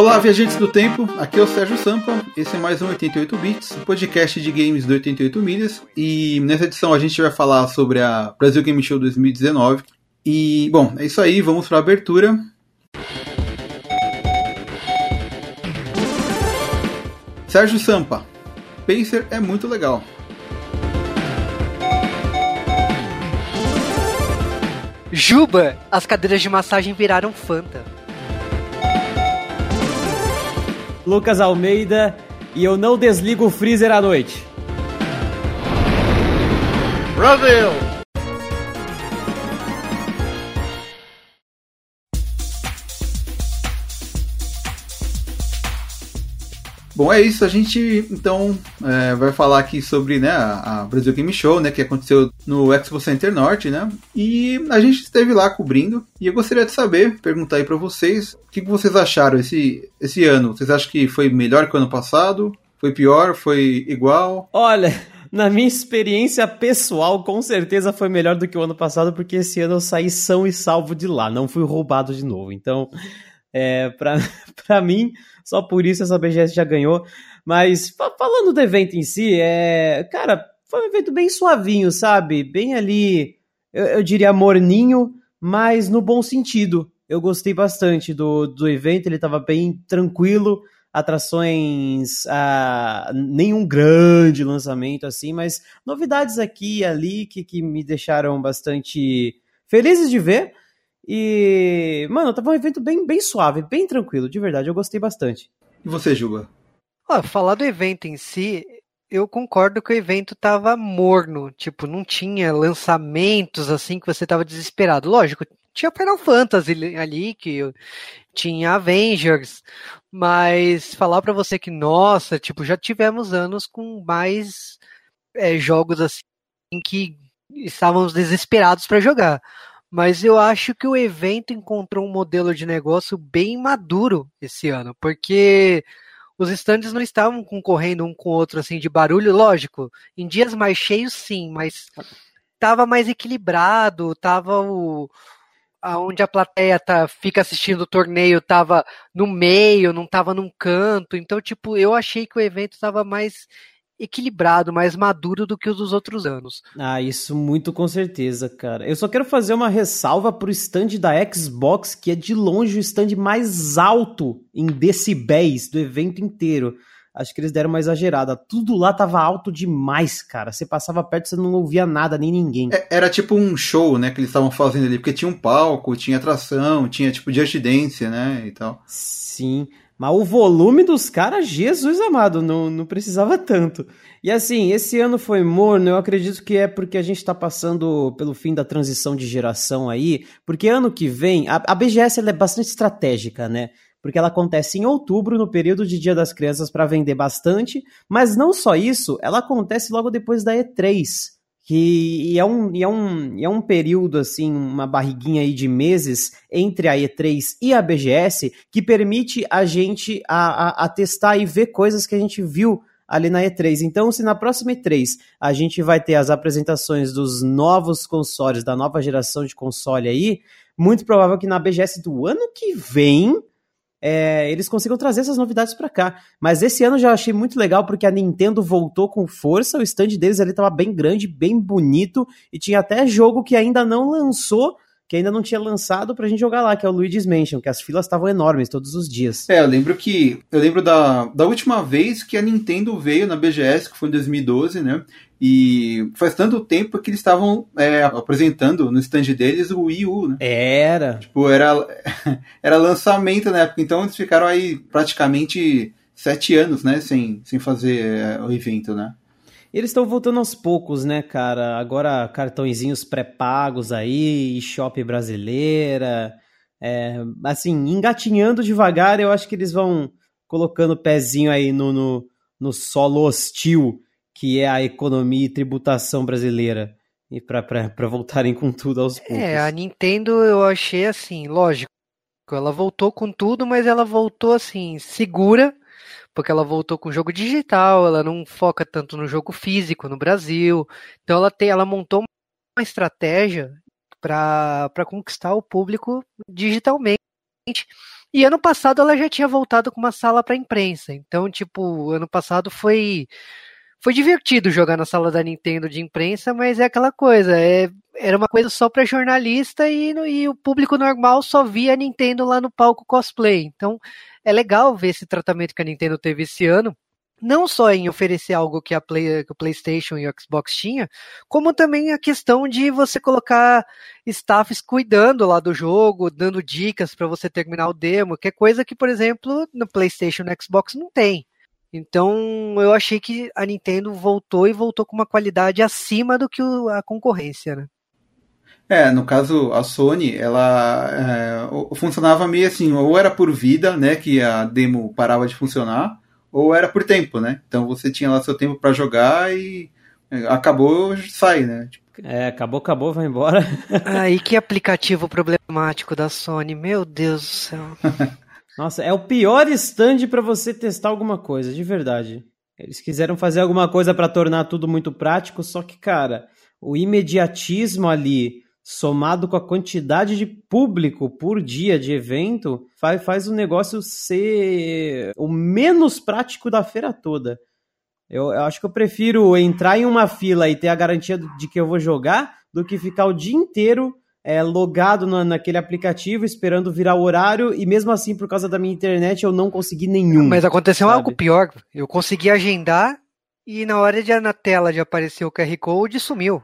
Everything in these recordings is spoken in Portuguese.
Olá, viajantes do tempo, aqui é o Sérgio Sampa, esse é mais um 88 Bits, podcast de games do 88 milhas, e nessa edição a gente vai falar sobre a Brasil Game Show 2019. E, bom, é isso aí, vamos para a abertura. Sérgio Sampa, Pacer é muito legal. Juba, as cadeiras de massagem viraram Fanta. Lucas Almeida e eu não desligo o freezer à noite. Brasil! Bom, é isso. A gente então é, vai falar aqui sobre né, a, a, Brasil Game Show, né, que aconteceu no Expo Center Norte, né? E a gente esteve lá cobrindo. E eu gostaria de saber, perguntar aí para vocês, o que, que vocês acharam esse, esse ano? Vocês acham que foi melhor que o ano passado? Foi pior? Foi igual? Olha, na minha experiência pessoal, com certeza foi melhor do que o ano passado, porque esse ano eu saí são e salvo de lá, não fui roubado de novo. Então, é, pra mim, só por isso essa BGS já ganhou. Mas falando do evento em si, é, cara, foi um evento bem suavinho, sabe? Bem ali, eu, eu diria morninho, mas no bom sentido. Eu gostei bastante do, do evento, ele estava bem tranquilo, atrações, ah, nenhum grande lançamento assim, mas novidades aqui e ali que, que me deixaram bastante felizes de ver. E, mano, tava um evento bem, bem suave, bem tranquilo, de verdade, eu gostei bastante. E você, Juba? Ah, falar do evento em si, eu concordo que o evento tava morno, tipo, não tinha lançamentos assim que você tava desesperado. Lógico, tinha Final Fantasy ali, que tinha Avengers, mas falar para você que, nossa, tipo, já tivemos anos com mais é, jogos assim que estávamos desesperados para jogar. Mas eu acho que o evento encontrou um modelo de negócio bem maduro esse ano, porque os stands não estavam concorrendo um com o outro assim de barulho, lógico. Em dias mais cheios, sim, mas estava mais equilibrado, tava o aonde a plateia tá, fica assistindo o torneio tava no meio, não tava num canto. Então, tipo, eu achei que o evento estava mais equilibrado, mais maduro do que os dos outros anos. Ah, isso muito com certeza, cara. Eu só quero fazer uma ressalva pro stand da Xbox, que é de longe o stand mais alto em decibéis do evento inteiro. Acho que eles deram uma exagerada. Tudo lá tava alto demais, cara. Você passava perto, você não ouvia nada, nem ninguém. É, era tipo um show, né, que eles estavam fazendo ali, porque tinha um palco, tinha atração, tinha tipo de Dance, né, e tal. Sim. Mas o volume dos caras, Jesus amado, não, não precisava tanto. E assim, esse ano foi morno, eu acredito que é porque a gente está passando pelo fim da transição de geração aí, porque ano que vem, a, a BGS é bastante estratégica, né? Porque ela acontece em outubro, no período de Dia das Crianças, para vender bastante, mas não só isso, ela acontece logo depois da E3 que e é, um, e é, um, e é um período, assim, uma barriguinha aí de meses entre a E3 e a BGS que permite a gente a, a, a testar e ver coisas que a gente viu ali na E3. Então, se na próxima E3 a gente vai ter as apresentações dos novos consoles, da nova geração de console aí, muito provável que na BGS do ano que vem é, eles consigam trazer essas novidades para cá. Mas esse ano já achei muito legal porque a Nintendo voltou com força, o stand deles ali estava bem grande, bem bonito e tinha até jogo que ainda não lançou, que ainda não tinha lançado pra gente jogar lá, que é o Luigi's Mansion, que as filas estavam enormes todos os dias. É, eu lembro que eu lembro da, da última vez que a Nintendo veio na BGS, que foi em 2012, né? E faz tanto tempo que eles estavam é, apresentando no stand deles o Wii U, né? Era. Tipo, era, era lançamento na época. Então eles ficaram aí praticamente sete anos, né? Sem, sem fazer é, o evento, né? Eles estão voltando aos poucos, né, cara? Agora cartõezinhos pré-pagos aí, shop brasileira. É, assim, engatinhando devagar, eu acho que eles vão colocando o pezinho aí no, no, no solo hostil que é a economia e tributação brasileira e para voltarem com tudo aos poucos. É, a Nintendo eu achei assim, lógico, ela voltou com tudo, mas ela voltou assim, segura, porque ela voltou com jogo digital, ela não foca tanto no jogo físico no Brasil. Então ela tem, ela montou uma estratégia para conquistar o público digitalmente. E ano passado ela já tinha voltado com uma sala para imprensa. Então, tipo, ano passado foi foi divertido jogar na sala da Nintendo de imprensa, mas é aquela coisa, é, era uma coisa só para jornalista e, e, o público normal só via a Nintendo lá no palco cosplay. Então é legal ver esse tratamento que a Nintendo teve esse ano, não só em oferecer algo que a Play, que o PlayStation e o Xbox tinha, como também a questão de você colocar staffs cuidando lá do jogo, dando dicas para você terminar o demo, que é coisa que, por exemplo, no PlayStation e no Xbox não tem. Então eu achei que a Nintendo voltou e voltou com uma qualidade acima do que a concorrência, né? É, no caso, a Sony, ela é, funcionava meio assim, ou era por vida, né, que a demo parava de funcionar, ou era por tempo, né? Então você tinha lá seu tempo para jogar e é, acabou, sai, né? Tipo... É, acabou, acabou, vai embora. Aí que aplicativo problemático da Sony, meu Deus do céu. Nossa, é o pior stand para você testar alguma coisa, de verdade. Eles quiseram fazer alguma coisa para tornar tudo muito prático, só que, cara, o imediatismo ali, somado com a quantidade de público por dia de evento, faz, faz o negócio ser o menos prático da feira toda. Eu, eu, acho que eu prefiro entrar em uma fila e ter a garantia de que eu vou jogar do que ficar o dia inteiro é, logado na, naquele aplicativo, esperando virar o horário, e mesmo assim, por causa da minha internet, eu não consegui nenhum. Mas aconteceu sabe? algo pior. Eu consegui agendar e na hora de na tela de aparecer o QR Code, sumiu.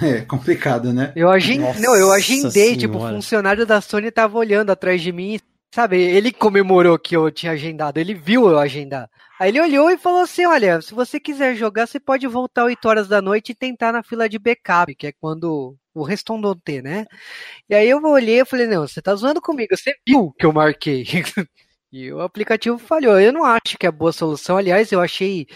É complicado, né? Eu agendei, não, eu agendei, tipo, o funcionário da Sony tava olhando atrás de mim, sabe? Ele comemorou que eu tinha agendado, ele viu eu agendar. Aí ele olhou e falou assim: Olha, se você quiser jogar, você pode voltar 8 horas da noite e tentar na fila de backup, que é quando o Restondonte, né? E aí eu olhei e falei, não, você tá zoando comigo, você viu que eu marquei. e o aplicativo falhou. Eu não acho que é boa solução. Aliás, eu achei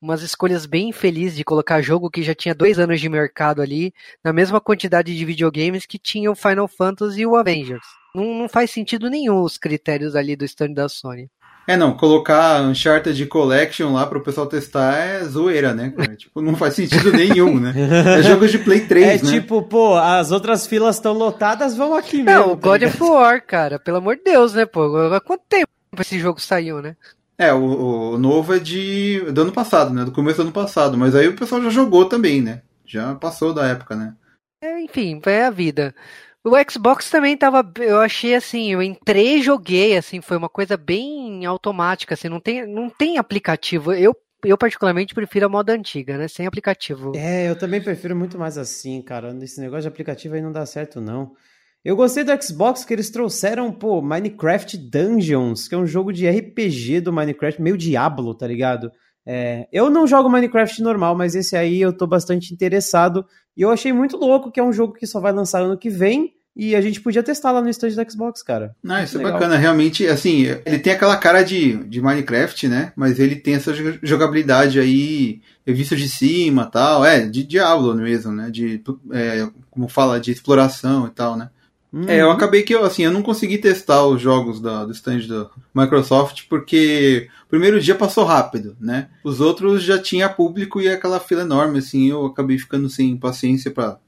umas escolhas bem felizes de colocar jogo que já tinha dois anos de mercado ali, na mesma quantidade de videogames que tinha o Final Fantasy e o Avengers. Não, não faz sentido nenhum os critérios ali do stand da Sony. É, não, colocar Uncharted Collection lá pro pessoal testar é zoeira, né, cara? tipo, não faz sentido nenhum, né? É jogo de Play 3, é, né? É tipo, pô, as outras filas estão lotadas, vamos aqui mesmo. Não, o tá God of War, cara, pelo amor de Deus, né, pô? Há quanto tempo esse jogo saiu, né? É, o, o novo é de do ano passado, né? Do começo do ano passado, mas aí o pessoal já jogou também, né? Já passou da época, né? É, enfim, é a vida. O Xbox também tava, eu achei assim, eu entrei joguei, assim, foi uma coisa bem automática, assim, não tem, não tem aplicativo. Eu, eu particularmente prefiro a moda antiga, né, sem aplicativo. É, eu também prefiro muito mais assim, cara. Esse negócio de aplicativo aí não dá certo não. Eu gostei do Xbox que eles trouxeram, pô, Minecraft Dungeons, que é um jogo de RPG do Minecraft, meio Diablo, tá ligado? É, eu não jogo Minecraft normal, mas esse aí eu tô bastante interessado. E eu achei muito louco que é um jogo que só vai lançar ano que vem. E a gente podia testar lá no stand do Xbox, cara. Ah, isso é bacana. Realmente, assim, ele tem aquela cara de, de Minecraft, né? Mas ele tem essa jogabilidade aí, visto de cima tal. É, de Diablo mesmo, né? De, é, como fala, de exploração e tal, né? Uhum. É, eu acabei que eu, assim, eu não consegui testar os jogos da, do stand da Microsoft porque o primeiro dia passou rápido, né? Os outros já tinha público e aquela fila enorme, assim, eu acabei ficando sem paciência para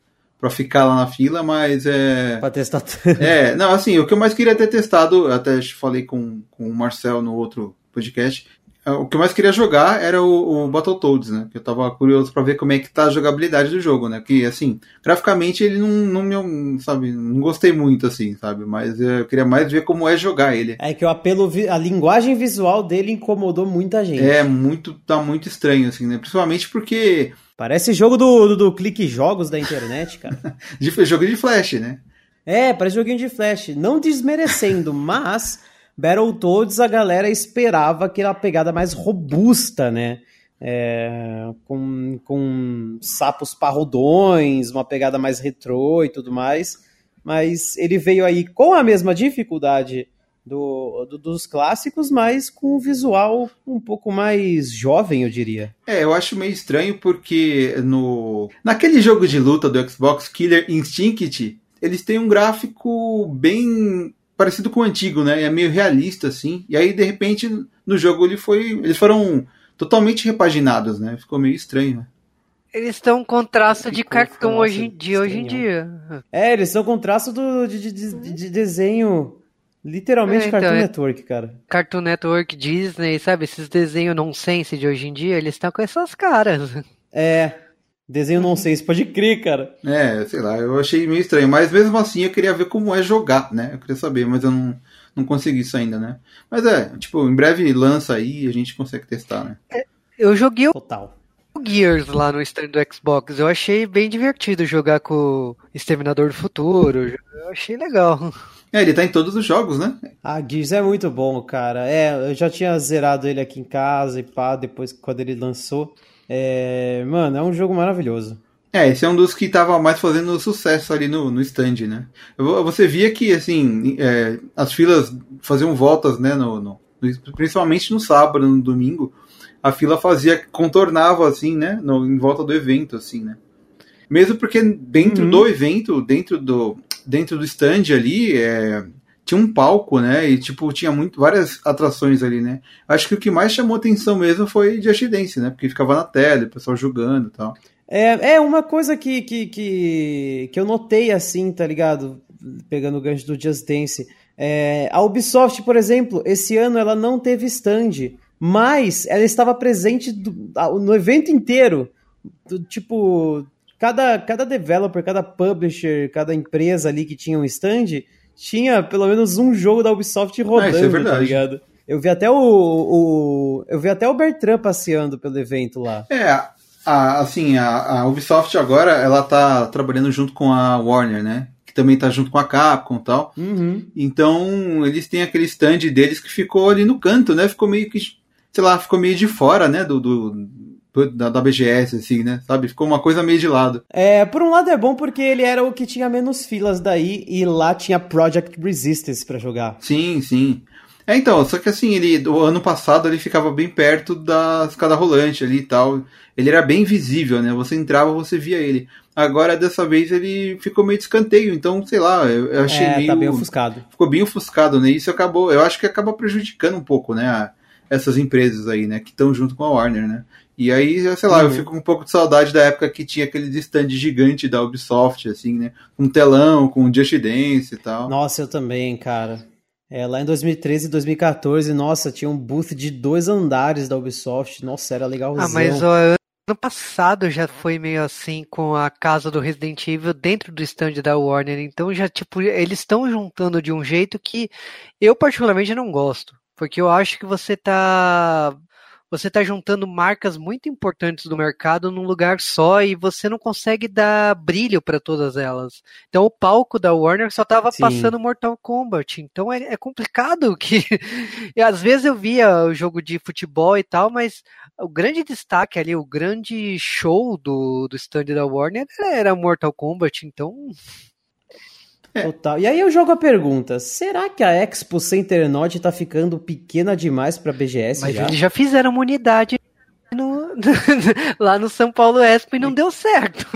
para ficar lá na fila, mas é. Pra testar. é, não, assim, o que eu mais queria ter testado, até falei com, com o Marcel no outro podcast, o que eu mais queria jogar era o, o Battletoads, né? Que eu tava curioso para ver como é que tá a jogabilidade do jogo, né? Que, assim, graficamente ele não, não me, sabe, não gostei muito, assim, sabe? Mas eu queria mais ver como é jogar ele. É que o apelo, a linguagem visual dele incomodou muita gente. É, muito, tá muito estranho, assim, né? Principalmente porque... Parece jogo do, do, do clique jogos da internet, cara. de, jogo de flash, né? É, parece joguinho de flash. Não desmerecendo, mas Battletoads a galera esperava aquela pegada mais robusta, né? É, com, com sapos parrudões, uma pegada mais retrô e tudo mais. Mas ele veio aí com a mesma dificuldade do, do, dos clássicos, mas com um visual um pouco mais jovem, eu diria. É, eu acho meio estranho porque no naquele jogo de luta do Xbox Killer Instinct, eles têm um gráfico bem parecido com o antigo, né? É meio realista, assim. E aí, de repente, no jogo ele foi. Eles foram totalmente repaginados, né? Ficou meio estranho, né? Eles estão com traço de cartão hoje, de hoje em dia. É, eles estão com traço do, de, de, de, desenho Literalmente É, então, Cartoon é- Network, cara. Cartoon Network, Disney, sabe? Esses desenhos nonsense de hoje em dia, eles estão com essas caras. É. Desenho nonsense, pode crer, cara. É, sei lá, eu achei meio estranho. Mas mesmo assim eu queria ver como é jogar, né? Eu queria saber, mas eu não, não consegui isso ainda, né? Mas é, tipo, em breve lança aí e a gente consegue testar, né? Eu joguei o Total. Gears lá no stand do Xbox. Eu achei bem divertido jogar com o Exterminador do Futuro. Eu achei legal. É, ele tá em todos os jogos, né? Ah, Gears é muito bom, cara. É, eu já tinha zerado ele aqui em casa e pá, depois quando ele lançou. É, mano, é um jogo maravilhoso. É, esse é um dos que tava mais fazendo sucesso ali no, no stand, né? Você via que, assim, é, as filas faziam voltas, né? No, no- no- principalmente no sábado, no domingo, a fila fazia, contornava, assim, né? No, em volta do evento, assim, né? Mesmo porque dentro Uhum. do evento, dentro do, dentro do stand ali, é, tinha um palco, né? E, tipo, tinha muito, várias atrações ali, né? Acho que o que mais chamou atenção mesmo foi Just Dance, né? Porque ficava na tela, o pessoal jogando e tal. É, é uma coisa que, que, que, que eu notei assim, tá ligado? Pegando o gancho do Just Dance. É, a Ubisoft, por exemplo, esse ano ela não teve stand, mas ela estava presente do- no evento inteiro. Do- tipo, cada, cada developer, cada publisher, cada empresa ali que tinha um stand, tinha pelo menos um jogo da Ubisoft rodando, isso é verdade. tá ligado? Eu vi até o, o- eu vi até o Bertrand passeando pelo evento lá. É, a, assim, a, a Ubisoft agora, ela tá trabalhando junto com a Warner, né? Que também tá junto com a Capcom e tal. Uhum. Então, eles têm aquele stand deles que ficou ali no canto, né? Ficou meio que, sei lá, ficou meio de fora, né? Do, do- da, da BGS, assim, né? Sabe? Ficou uma coisa meio de lado. É, por um lado é bom porque ele era o que tinha menos filas daí e lá tinha Project Resistance pra jogar. Sim, sim. É, então, só que assim, ele, do ano passado ele ficava bem perto da escada rolante ali e tal. Ele era bem visível, né? Você entrava, você via ele. Agora, dessa vez, ele ficou meio de escanteio, então, sei lá, eu, eu achei é, meio. tá bem ofuscado. ficou bem ofuscado, né? Isso acabou, eu acho que acaba prejudicando um pouco, né? a- essas empresas aí, né? Que estão junto com a Warner, né? E aí, sei lá, eu Uhum. fico com um pouco de saudade da época que tinha aquele stand gigante da Ubisoft, assim, né? Com telão, com Just Dance e tal. Nossa, eu também, cara. É, lá em 2013 e 2014, nossa, tinha um booth de dois andares da Ubisoft. Nossa, era legalzão. Ah, mas ó, ano passado já foi meio assim com a casa do Resident Evil dentro do stand da Warner. Então já, tipo, eles estão juntando de um jeito que eu particularmente não gosto. Porque eu acho que você tá. Você tá juntando marcas muito importantes do mercado num lugar só e você não consegue dar brilho para todas elas. Então o palco da Warner só tava Sim. passando Mortal Kombat. Então é, é complicado que. e às vezes eu via o jogo de futebol e tal, mas o grande destaque ali, o grande show do, do stand da Warner era Mortal Kombat, então Total. E aí eu jogo a pergunta: será que a Expo Center Norte tá ficando pequena demais pra BGS mas já? eles já fizeram uma unidade no- lá no São Paulo Expo e não deu certo.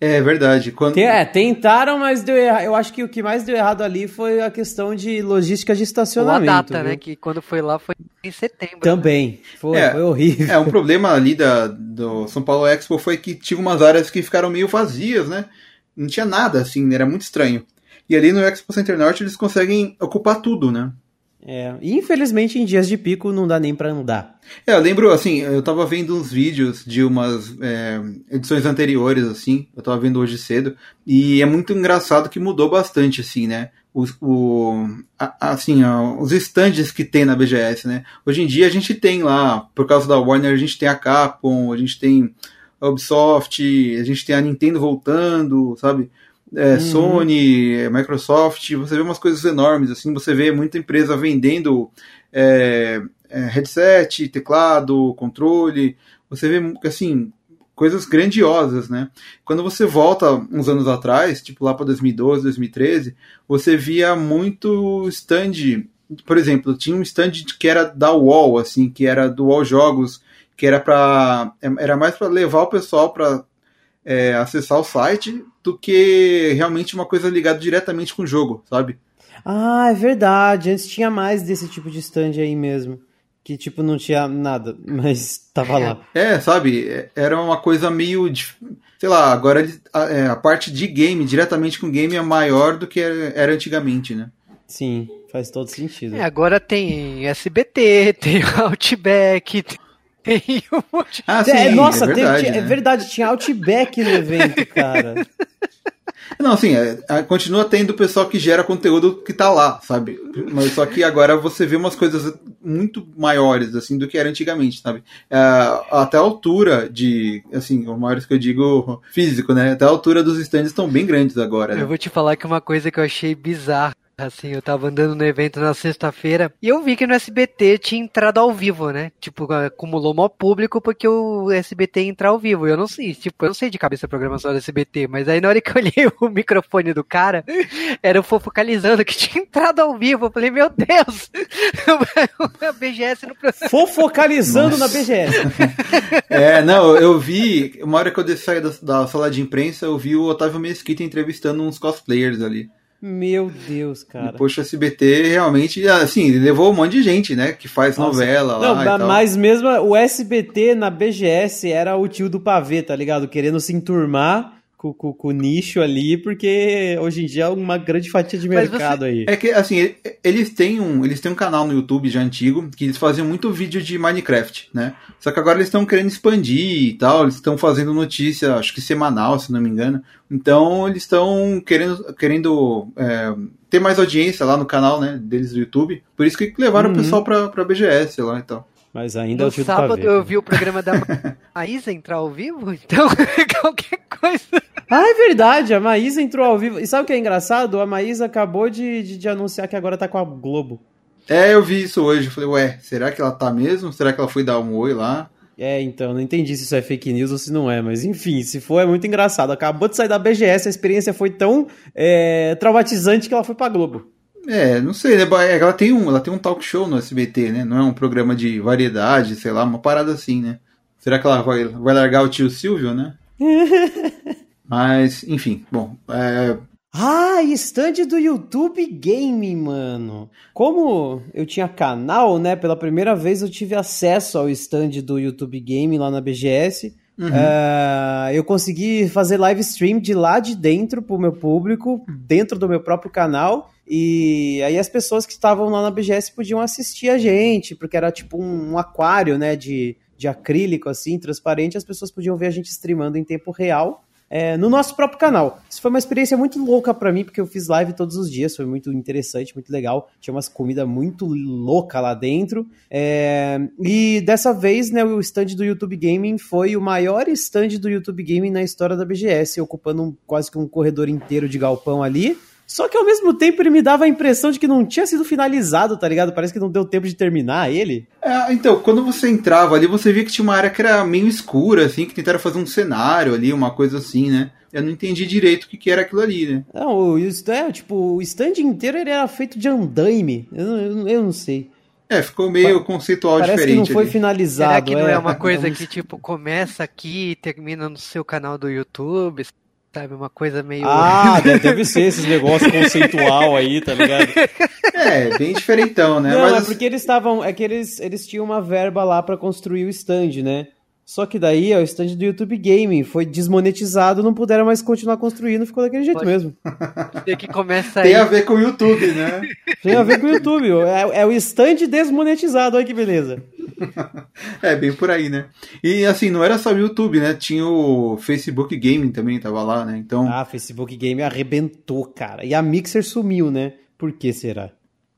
É verdade. Quando... É, tentaram, mas deu errado. Eu acho que o que mais deu errado ali foi a questão de logística de Ou a estacionamento. data, viu? né? Que quando foi lá foi em setembro. Também. Foi, É, foi horrível. É, um problema ali da, do São Paulo Expo foi que tinha umas áreas que ficaram meio vazias, né? Não tinha nada, assim, era muito estranho. E ali no Expo Center Norte eles conseguem ocupar tudo, né? É, e infelizmente em dias de pico não dá nem pra andar. É, eu lembro, assim, eu tava vendo uns vídeos de umas é, edições anteriores, assim, eu tava vendo hoje cedo, e é muito engraçado que mudou bastante, assim, né? Os, o, a- assim, os stands que tem na BGS, né? Hoje em dia a gente tem lá, por causa da Warner, a gente tem a Capcom, a gente tem a Ubisoft, a gente tem a Nintendo voltando, sabe? É, Uhum. Sony, é, Microsoft, você vê umas coisas enormes, assim, você vê muita empresa vendendo é, é, headset, teclado, controle, você vê, assim, coisas grandiosas, né? Quando você volta uns anos atrás, tipo lá para 2012, 2013, você via muito stand, por exemplo, tinha um stand que era da UOL, assim, que era do UOL Jogos, que era para era mais para levar o pessoal para é, acessar o site do que realmente uma coisa ligada diretamente com o jogo, sabe? Ah, é verdade. Antes tinha mais desse tipo de stand aí mesmo. Que tipo não tinha nada, mas tava lá. É, sabe? Era uma coisa meio. Sei lá, agora a, é, a parte de game, diretamente com game, é maior do que era, era antigamente, né? Sim, faz todo sentido. É, agora tem SBT, tem Outback, tem um monte Ah, sim, É, nossa, é teve- verdade. tinha- é né? verdade, tinha Outback no evento, cara. Não, assim, é, é, continua tendo o pessoal que gera conteúdo que tá lá, sabe? Mas só que agora você vê umas coisas muito maiores, assim, do que era antigamente, sabe? É, até a altura de, assim, os maiores que eu digo físico, né? Até a altura dos stands estão bem grandes agora, né? Eu vou te falar que uma coisa que eu achei bizarra, assim, eu tava andando no evento na sexta-feira e eu vi que no SBT tinha entrado ao vivo, né? Tipo, acumulou maior público porque o SBT ia entrar ao vivo. Eu não sei, tipo, eu não sei de cabeça a programação do SBT, mas aí na hora que eu olhei o microfone do cara, era o focalizando que tinha entrado ao vivo. Eu falei, meu Deus! a BGS no programa. Fofocalizando na Nossa. BGS. É, não, eu vi, uma hora que eu saí da, da sala de imprensa, eu vi o Otávio Mesquita entrevistando uns cosplayers ali. Meu Deus, cara. E, poxa, o SBT realmente, assim, levou um monte de gente, né? Que faz Nossa. novela lá Não, tal. mas mesmo o SBT na BGS era o tio do pavê, tá ligado? Querendo se enturmar com, com- com o nicho ali, porque hoje em dia é uma grande fatia de mercado aí. É que, assim, eles têm, um, eles têm um canal no YouTube já antigo, que eles faziam muito vídeo de Minecraft, né? Só que agora eles estão querendo expandir e tal, eles estão fazendo notícia, acho que semanal, se não me engano. Então, eles estão querendo, querendo é, ter mais audiência lá no canal, né, deles do YouTube. Por isso que levaram Uhum. o pessoal pra, pra BGS lá e tal. Mas ainda é No o tio do sábado pavê. eu vi o programa da Maísa entrar ao vivo, então qualquer coisa. Ah, é verdade, a Maísa entrou ao vivo. E sabe o que é engraçado? A Maísa acabou de, de, de anunciar que agora tá com a Globo. É, eu vi isso hoje. Eu falei, ué, será que ela tá mesmo? Será que ela foi dar um oi lá? É, então, não entendi se isso é fake news ou se não é, mas enfim, se for é muito engraçado. Acabou de sair da BGS, a experiência foi tão é, traumatizante que ela foi pra Globo. É, não sei, né? É, Ela tem, um, ela tem um talk show no SBT, né? Não é um programa de variedade, sei lá, uma parada assim, né? Será que ela vai, vai largar o tio Silvio, né? Mas, enfim, bom. É, Ah, stand do YouTube Game, mano. Como eu tinha canal, né? Pela primeira vez eu tive acesso ao stand do YouTube Game lá na BGS. Uhum. Ah, eu consegui fazer live stream de lá de dentro pro meu público, dentro do meu próprio canal. E aí as pessoas que estavam lá na BGS podiam assistir a gente, porque era tipo um, um aquário, né, de, de acrílico, assim, transparente. As pessoas podiam ver a gente streamando em tempo real. É, no nosso próprio canal. Isso foi uma experiência muito louca pra mim, porque eu fiz live todos os dias, foi muito interessante, muito legal. Tinha umas comidas muito louca lá dentro. É, e dessa vez, né, o stand do YouTube Gaming foi o maior stand do YouTube Gaming na história da BGS, ocupando um- quase que um corredor inteiro de galpão ali. Só que ao mesmo tempo ele me dava a impressão de que não tinha sido finalizado, tá ligado? Parece que não deu tempo de terminar ele. É, então, quando você entrava ali, você via que tinha uma área que era meio escura, assim, que tentaram fazer um cenário ali, uma coisa assim, né? Eu não entendi direito o que, que era aquilo ali, né? Não, o, isso é, tipo, o stand inteiro ele era feito de andaime. Eu, não- eu, eu não sei. É, ficou meio conceitual Parece que diferente não foi ali. finalizado. Será que não é uma é coisa um- que, tipo, começa aqui e termina no seu canal do YouTube? Sabe, uma coisa meio. Ah, deve, ser esses negócios conceitual aí, tá ligado? É, bem diferentão, né? Não, Mas é porque eles estavam. É que eles, eles tinham uma verba lá pra construir o stand, né? Só que daí, ó, o stand do YouTube Gaming foi desmonetizado, não puderam mais continuar construindo, ficou daquele jeito Pode- mesmo. que começa aí. tem a ver com o YouTube, né? Tem a ver com o YouTube, é, é o stand desmonetizado, olha que beleza. É, bem por aí, né? E assim, não era só o YouTube, né? Tinha o Facebook Gaming também, tava lá, né? Então, Ah, Facebook Game arrebentou, cara. E a Mixer sumiu, né? Por que será?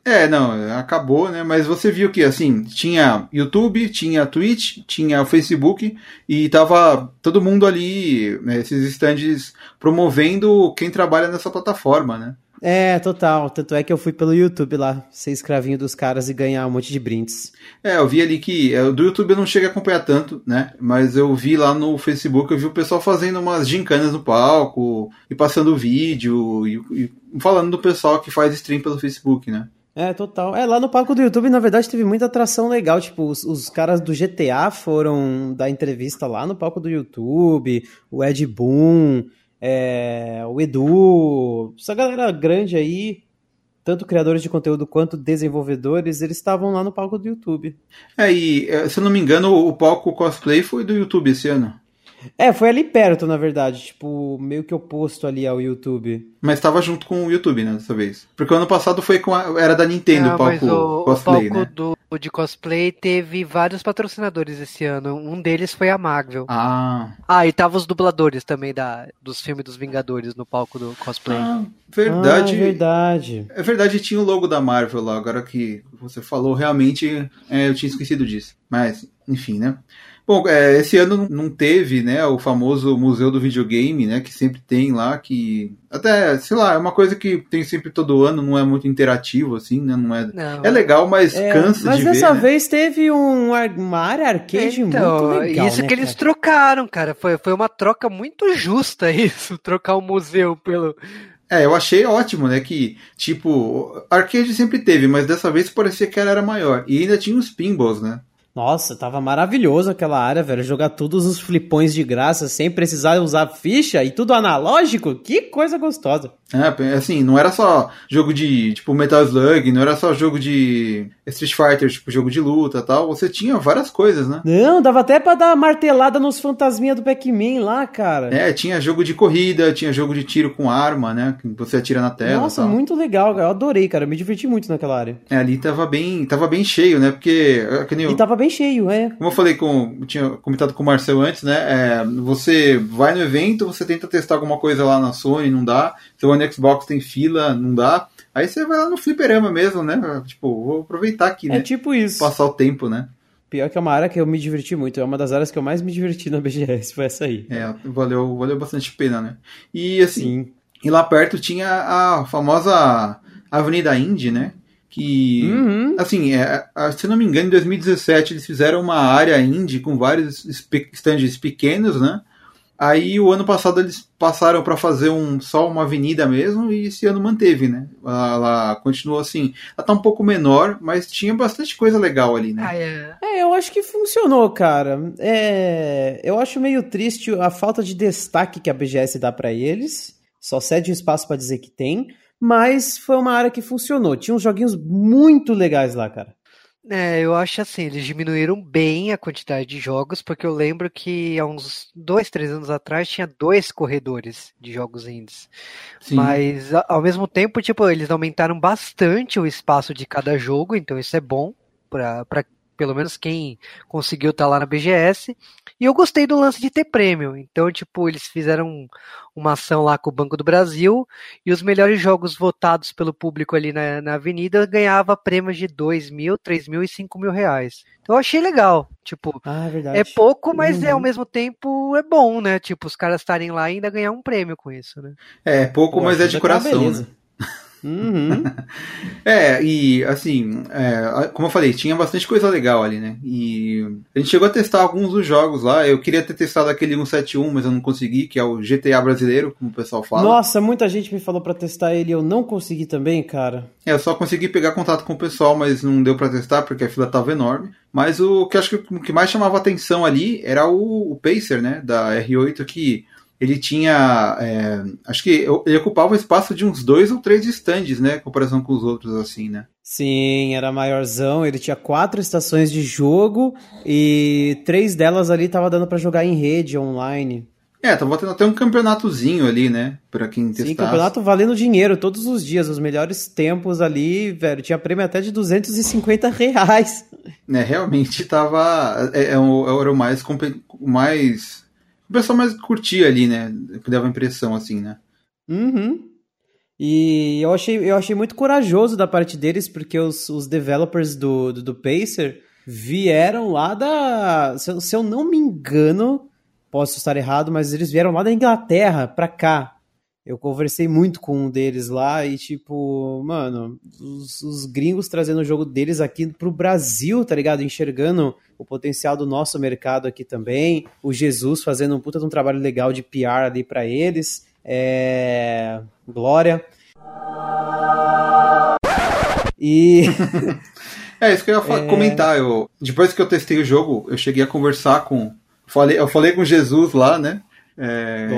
É, não, acabou, né? Mas você viu que, assim, tinha YouTube, tinha Twitch, tinha o Facebook e tava todo mundo ali, né, esses stands promovendo quem trabalha nessa plataforma, né? É, total. Tanto é que eu fui pelo YouTube lá, ser escravinho dos caras e ganhar um monte de brindes. É, eu vi ali que é, do YouTube eu não cheguei a acompanhar tanto, né? Mas eu vi lá no Facebook, eu vi o pessoal fazendo umas gincanas no palco e passando vídeo e, e falando do pessoal que faz stream pelo Facebook, né? É, total. É, lá no palco do YouTube, na verdade, teve muita atração legal. Tipo, os, os caras do GTA foram dar entrevista lá no palco do YouTube, o Ed Boon, é, o Edu, essa galera grande aí, tanto criadores de conteúdo quanto desenvolvedores, eles estavam lá no palco do YouTube. É, e é, se eu não me engano, o palco cosplay foi do YouTube esse ano. É, foi ali perto, na verdade, tipo, meio que oposto ali ao YouTube. Mas tava junto com o YouTube, né, dessa vez. Porque o ano passado foi com a, era da Nintendo, Ah, o palco mas o, cosplay, o palco né? do, de cosplay teve vários patrocinadores esse ano. Um deles foi a Marvel. Ah, Ah, e tava os dubladores também da, dos filmes dos Vingadores no palco do cosplay. ah, verdade. Ah, verdade. É verdade, tinha o logo da Marvel lá. Agora que você falou, realmente é, eu tinha esquecido disso. Mas, enfim, né? Bom, é, esse ano não teve, né, o famoso Museu do Videogame, né, que sempre tem lá, que até, sei lá, é uma coisa que tem sempre todo ano, não é muito interativo, assim, né, não é... Não. É legal, mas É, cansa mas de dessa ver, né? vez teve um, ar- uma área arcade Então, muito legal. isso né, que eles cara? trocaram, cara. Foi, foi uma troca muito justa isso, trocar o museu pelo. É, eu achei ótimo, né, que, tipo, arcade sempre teve, mas dessa vez parecia que ela era maior. E ainda tinha os pinballs, né? Nossa, tava maravilhoso aquela área, velho. Jogar todos os flipões de graça sem precisar usar ficha e tudo analógico. Que coisa gostosa. É, assim, não era só jogo de, tipo, Metal Slug, não era só jogo de Street Fighter, tipo, jogo de luta e tal. Você tinha várias coisas, né? Não, dava até pra dar martelada nos fantasminha do Pac-Man lá, cara. É, tinha jogo de corrida, tinha jogo de tiro com arma, né? Que você atira na tela Nossa, tal. muito legal, cara. Eu adorei, cara. Eu me diverti muito naquela área. É, ali tava bem, tava bem cheio, né? Porque, é, que nem E tava bem cheio, é. como eu falei com, eu tinha comentado com o Marcel antes, né? é, você vai no evento, você tenta testar alguma coisa lá na Sony, não dá. Seu no Xbox tem fila, não dá. Aí você vai lá no fliperama mesmo, né? Tipo, vou aproveitar aqui, É né? tipo isso. Passar o tempo, né? Pior que é uma área que eu me diverti muito. É uma das áreas que eu mais me diverti na BGS. Foi essa aí. É, valeu, valeu bastante a pena, né? E assim, Sim. e lá perto tinha a famosa Avenida Indy, né? Que, Uhum. assim, é, se eu não me engano, em 2017 eles fizeram uma área indie com vários stands pequenos, né? Aí o ano passado eles passaram para fazer um só uma avenida mesmo e esse ano manteve, né? Ela continuou assim, ela tá um pouco menor, mas tinha bastante coisa legal ali, né? Ah, é. É, eu acho que funcionou, cara. É, eu acho meio triste a falta de destaque que a BGS dá pra eles. Só cede um espaço pra dizer que tem, mas foi uma área que funcionou. Tinha uns joguinhos muito legais lá, cara. É, eu acho assim, eles diminuíram bem a quantidade de jogos, porque eu lembro que há uns dois, três anos atrás tinha dois corredores de jogos indies. Sim. Mas ao mesmo tempo, tipo, eles aumentaram bastante o espaço de cada jogo, então isso é bom para pelo menos quem conseguiu estar lá na BGS. E eu gostei do lance de ter prêmio. Então, tipo, eles fizeram uma ação lá com o Banco do Brasil e os melhores jogos votados pelo público ali na, na avenida ganhava prêmios de 2 mil, 3 mil e 5 mil reais. Então eu achei legal. Tipo, Ah, é verdade. é pouco, mas é, Uhum. ao mesmo tempo é bom, né? Tipo, os caras estarem lá e ainda ganhar um prêmio com isso, né? É, pouco, Pô, mas é de coração. né? Uhum. É, e assim, é, como eu falei, tinha bastante coisa legal ali, né? E a gente chegou a testar alguns dos jogos lá. Eu queria ter testado aquele 171, mas eu não consegui, que é o GTA brasileiro, como o pessoal fala. Nossa, muita gente me falou pra testar ele e eu não consegui também, cara. É, eu só consegui pegar contato com o pessoal, mas não deu pra testar porque a fila tava enorme. Mas o que eu acho que o que mais chamava atenção ali era o, o Pacer, né? Da R8, que ele tinha. é, acho que ele ocupava o espaço de uns dois ou três stands, né? Em comparação com os outros, assim, né? Sim, era maiorzão. Ele tinha quatro estações de jogo e três delas ali tava dando pra jogar em rede, online. É, tava tendo até um campeonatozinho ali, né? Pra quem testasse. Sim, campeonato valendo dinheiro todos os dias. Os melhores tempos ali, velho. Tinha prêmio até de 250 reais. né, realmente tava. É, é era o mais. mais. O pessoal mais curtia ali, né? Que dava impressão, assim, né? Uhum. E eu achei, eu achei muito corajoso da parte deles, porque os, os developers do, do, do Pacer vieram lá da. Se eu, se eu não me engano, posso estar errado, mas eles vieram lá da Inglaterra pra cá. Eu conversei muito com um deles lá e, tipo, mano, os, os gringos trazendo o jogo deles aqui pro Brasil, tá ligado? Enxergando o potencial do nosso mercado aqui também. O Jesus fazendo um puta de um trabalho legal de PR ali pra eles. É. Glória. E. É, isso que eu ia É. comentar. Eu, depois que eu testei o jogo, eu cheguei a conversar com. Falei, eu falei com Jesus lá, né? É.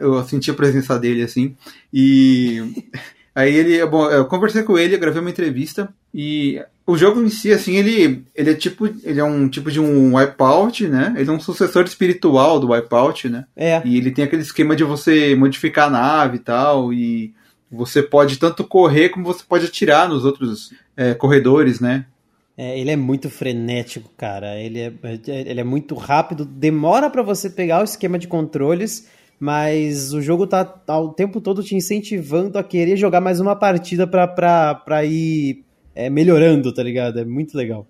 Eu senti a presença dele, assim. E aí ele. Bom, eu conversei com ele, gravei uma entrevista. E o jogo em si, assim, ele, ele é tipo. Ele é um tipo de um wipeout, né? Ele é um sucessor espiritual do wipeout, né? É. E ele tem aquele esquema de você modificar a nave e tal. E você pode tanto correr como você pode atirar nos outros é, corredores, né? É, ele é muito frenético, cara. Ele é, ele é muito rápido. Demora para você pegar o esquema de controles, mas o jogo tá, tá o tempo todo te incentivando a querer jogar mais uma partida pra, pra, pra ir é, melhorando, tá ligado? É muito legal.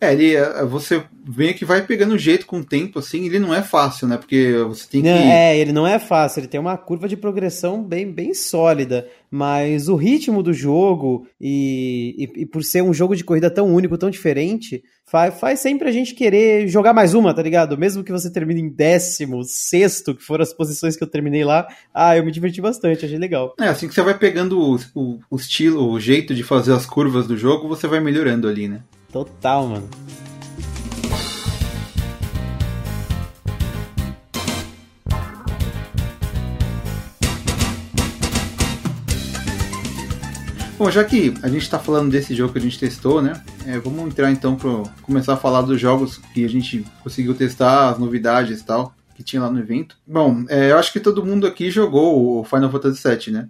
É, ele, você vê que vai pegando jeito com o tempo, assim, ele não é fácil, né? Porque você tem que. É, ele não é fácil, ele tem uma curva de progressão bem, bem sólida, mas o ritmo do jogo e, e, e por ser um jogo de corrida tão único, tão diferente, faz, faz sempre a gente querer jogar mais uma, tá ligado? Mesmo que você termine em décimo, sexto, que foram as posições que eu terminei lá, ah, eu me diverti bastante, achei legal. É, assim que você vai pegando o, o, o estilo, o jeito de fazer as curvas do jogo, você vai melhorando ali, né? Total, mano. Bom, já que a gente está falando desse jogo que a gente testou, né? É, vamos entrar então para começar a falar dos jogos que a gente conseguiu testar, as novidades e tal que tinha lá no evento. Bom, é, eu acho que todo mundo aqui jogou o Final Fantasy VII, né?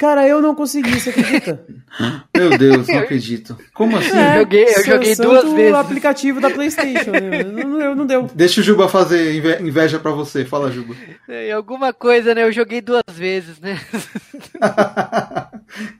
Cara, eu não consegui, você acredita? Meu Deus, não acredito. Como assim? É, eu joguei, eu joguei duas vezes. o aplicativo da PlayStation. eu, não, eu não deu. Deixa o Juba fazer inveja pra você. Fala, Juba. É, alguma coisa, né? Eu joguei duas vezes, né? ah,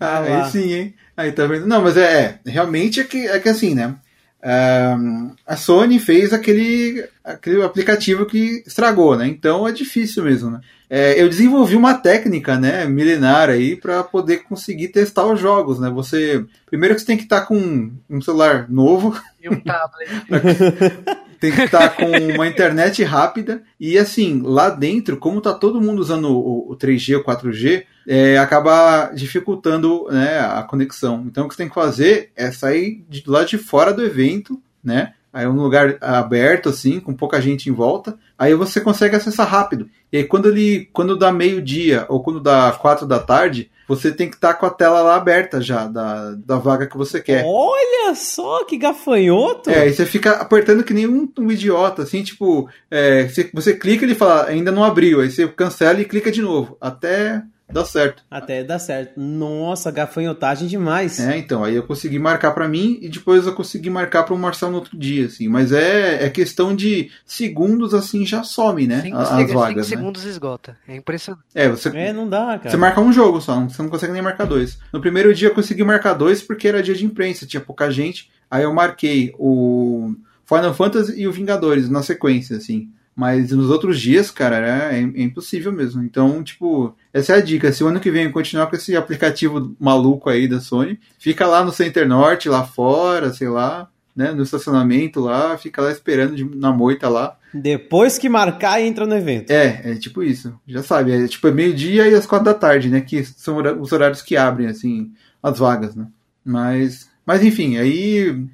aí sim, hein? Aí tá vendo? Não, mas é, é realmente é que, é que assim, né? Um, a Sony fez aquele, aquele aplicativo que estragou, né? Então é difícil mesmo, né? É, eu desenvolvi uma técnica, né, milenar aí para poder conseguir testar os jogos, né? Você primeiro que você tem que estar tá com um celular novo e um tablet. tem que estar tá com uma internet rápida e assim lá dentro, como tá todo mundo usando o, o 3G ou 4G, é, acaba dificultando né, a conexão. Então o que você tem que fazer é sair de lá de fora do evento, né? Aí é um lugar aberto, assim, com pouca gente em volta. Aí você consegue acessar rápido. E aí quando ele. Quando dá meio-dia ou quando dá quatro da tarde, você tem que estar tá com a tela lá aberta já, da, da vaga que você quer. Olha só que gafanhoto! É, e você fica apertando que nem um, um idiota, assim, tipo, é, você, você clica e ele fala, ainda não abriu. Aí você cancela e clica de novo. Até Dá certo. Até dá certo. Nossa, gafanhotagem demais. É, então, aí eu consegui marcar para mim e depois eu consegui marcar para o Marcel no outro dia, assim. Mas é, é questão de segundos, assim, já some, né? Cinco, as, as vagas, cinco né? segundos esgota. É impressionante. É, você... É, não dá, cara. Você marca um jogo só, você não consegue nem marcar dois. No primeiro dia eu consegui marcar dois porque era dia de imprensa, tinha pouca gente. Aí eu marquei o Final Fantasy e o Vingadores na sequência, assim. Mas nos outros dias, cara, é, é, impossível mesmo. Então, tipo, essa é a dica. Se o ano que vem continuar com esse aplicativo maluco aí da Sony, fica lá no Center Norte, lá fora, sei lá, né, no estacionamento lá, fica lá esperando de, na moita lá. Depois que marcar, entra no evento. É, é tipo isso. Já sabe, é tipo é meio-dia e às quatro da tarde, né? Que são os horários que abrem, assim, as vagas, né? Mas, mas enfim, aí.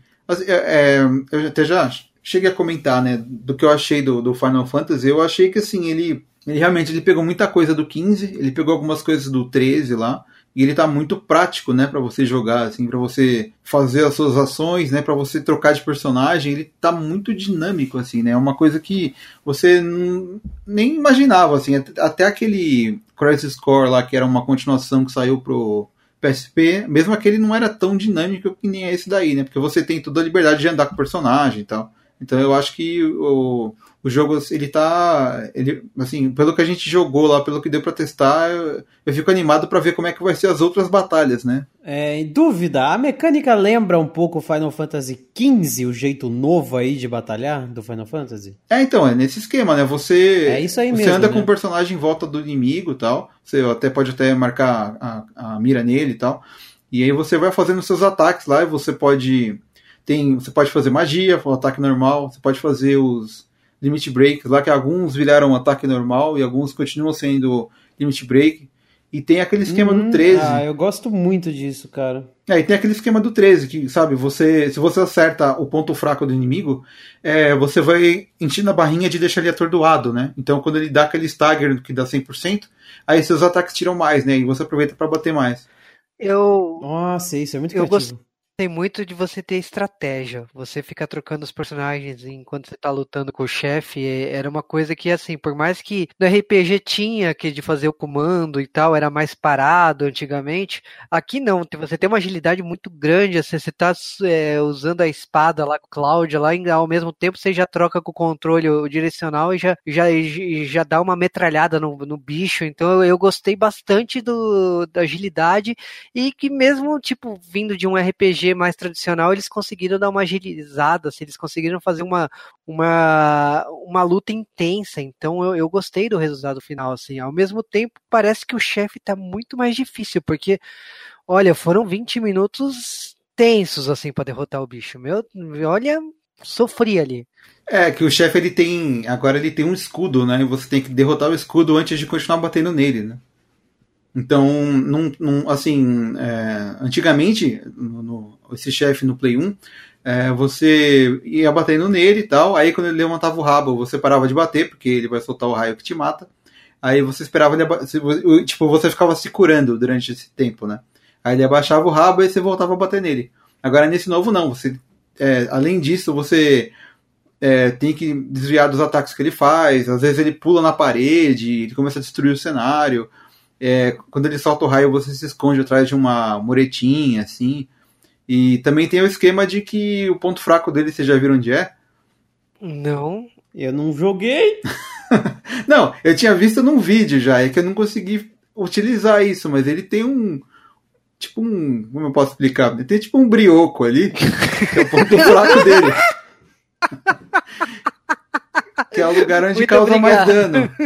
É, é, eu até já cheguei a comentar, né, do que eu achei do, do Final Fantasy, eu achei que assim, ele, ele realmente ele pegou muita coisa do 15, ele pegou algumas coisas do 13 lá, e ele tá muito prático, né, para você jogar, assim, para você fazer as suas ações, né, para você trocar de personagem, ele tá muito dinâmico, assim, né, é uma coisa que você nem imaginava, assim, até aquele Crisis Core lá, que era uma continuação que saiu pro PSP, mesmo aquele não era tão dinâmico que nem é esse daí, né, porque você tem toda a liberdade de andar com o personagem e tal. Então eu acho que o, o jogo, ele tá. Ele, assim, pelo que a gente jogou lá, pelo que deu para testar, eu, eu, fico animado para ver como é que vai ser as outras batalhas, né? É, em dúvida, a mecânica lembra um pouco Final Fantasy XV, o jeito novo aí de batalhar do Final Fantasy? É, então, é nesse esquema, né? Você. É isso aí você mesmo. anda né? com o personagem em volta do inimigo e tal. Você até pode até marcar a, a mira nele e tal. E aí você vai fazendo seus ataques lá e você pode tem, você pode fazer magia, o ataque normal, você pode fazer os limit breaks lá, que alguns viraram ataque normal e alguns continuam sendo limit break. E tem aquele esquema Hum, do 13. Ah, eu gosto muito disso, cara. É, e tem aquele esquema do 13, que, sabe, você. Se você acerta o ponto fraco do inimigo, é, você vai encher na barrinha de deixar ele atordoado, né? Então quando ele dá aquele stagger que dá 100%, aí seus ataques tiram mais, né? E você aproveita para bater mais. Eu. Nossa, isso é muito Eu criativo. Tem muito de você ter estratégia. Você ficar trocando os personagens enquanto você tá lutando com o chefe. Era uma coisa que, assim, por mais que no RPG tinha que de fazer o comando e tal, era mais parado antigamente. Aqui não, você tem uma agilidade muito grande. Assim, você tá é, usando a espada lá com o Cloud lá, e ao mesmo tempo você já troca com o controle o direcional e já, já, já dá uma metralhada no, no bicho. Então eu, eu gostei bastante do, da agilidade e que mesmo, tipo, vindo de um RPG mais tradicional, eles conseguiram dar uma agilizada, assim, eles conseguiram fazer uma, uma, uma luta intensa. Então eu, eu gostei do resultado final, assim. Ao mesmo tempo, parece que o chefe tá muito mais difícil, porque, olha, foram 20 minutos tensos, assim, para derrotar o bicho. Meu, olha, sofri ali. É, que o chefe ele tem. Agora ele tem um escudo, né? E você tem que derrotar o escudo antes de continuar batendo nele, né? Então, num, num, assim, é, antigamente, no, no, esse chefe no Play 1, é, você ia batendo nele e tal, aí quando ele levantava o rabo, você parava de bater, porque ele vai soltar o raio que te mata. Aí você esperava ele tipo, você ficava se curando durante esse tempo, né? Aí ele abaixava o rabo e você voltava a bater nele. Agora nesse novo não, você é, além disso, você é, tem que desviar dos ataques que ele faz, às vezes ele pula na parede, ele começa a destruir o cenário. É, quando ele solta o raio, você se esconde atrás de uma muretinha, assim. E também tem o esquema de que o ponto fraco dele, vocês já viram onde é? Não. Eu não joguei. não, eu tinha visto num vídeo já, é que eu não consegui utilizar isso, mas ele tem um. Tipo um. Como eu posso explicar? Ele tem tipo um brioco ali, que é o ponto fraco dele. que é o lugar onde Muito causa obrigado. mais dano.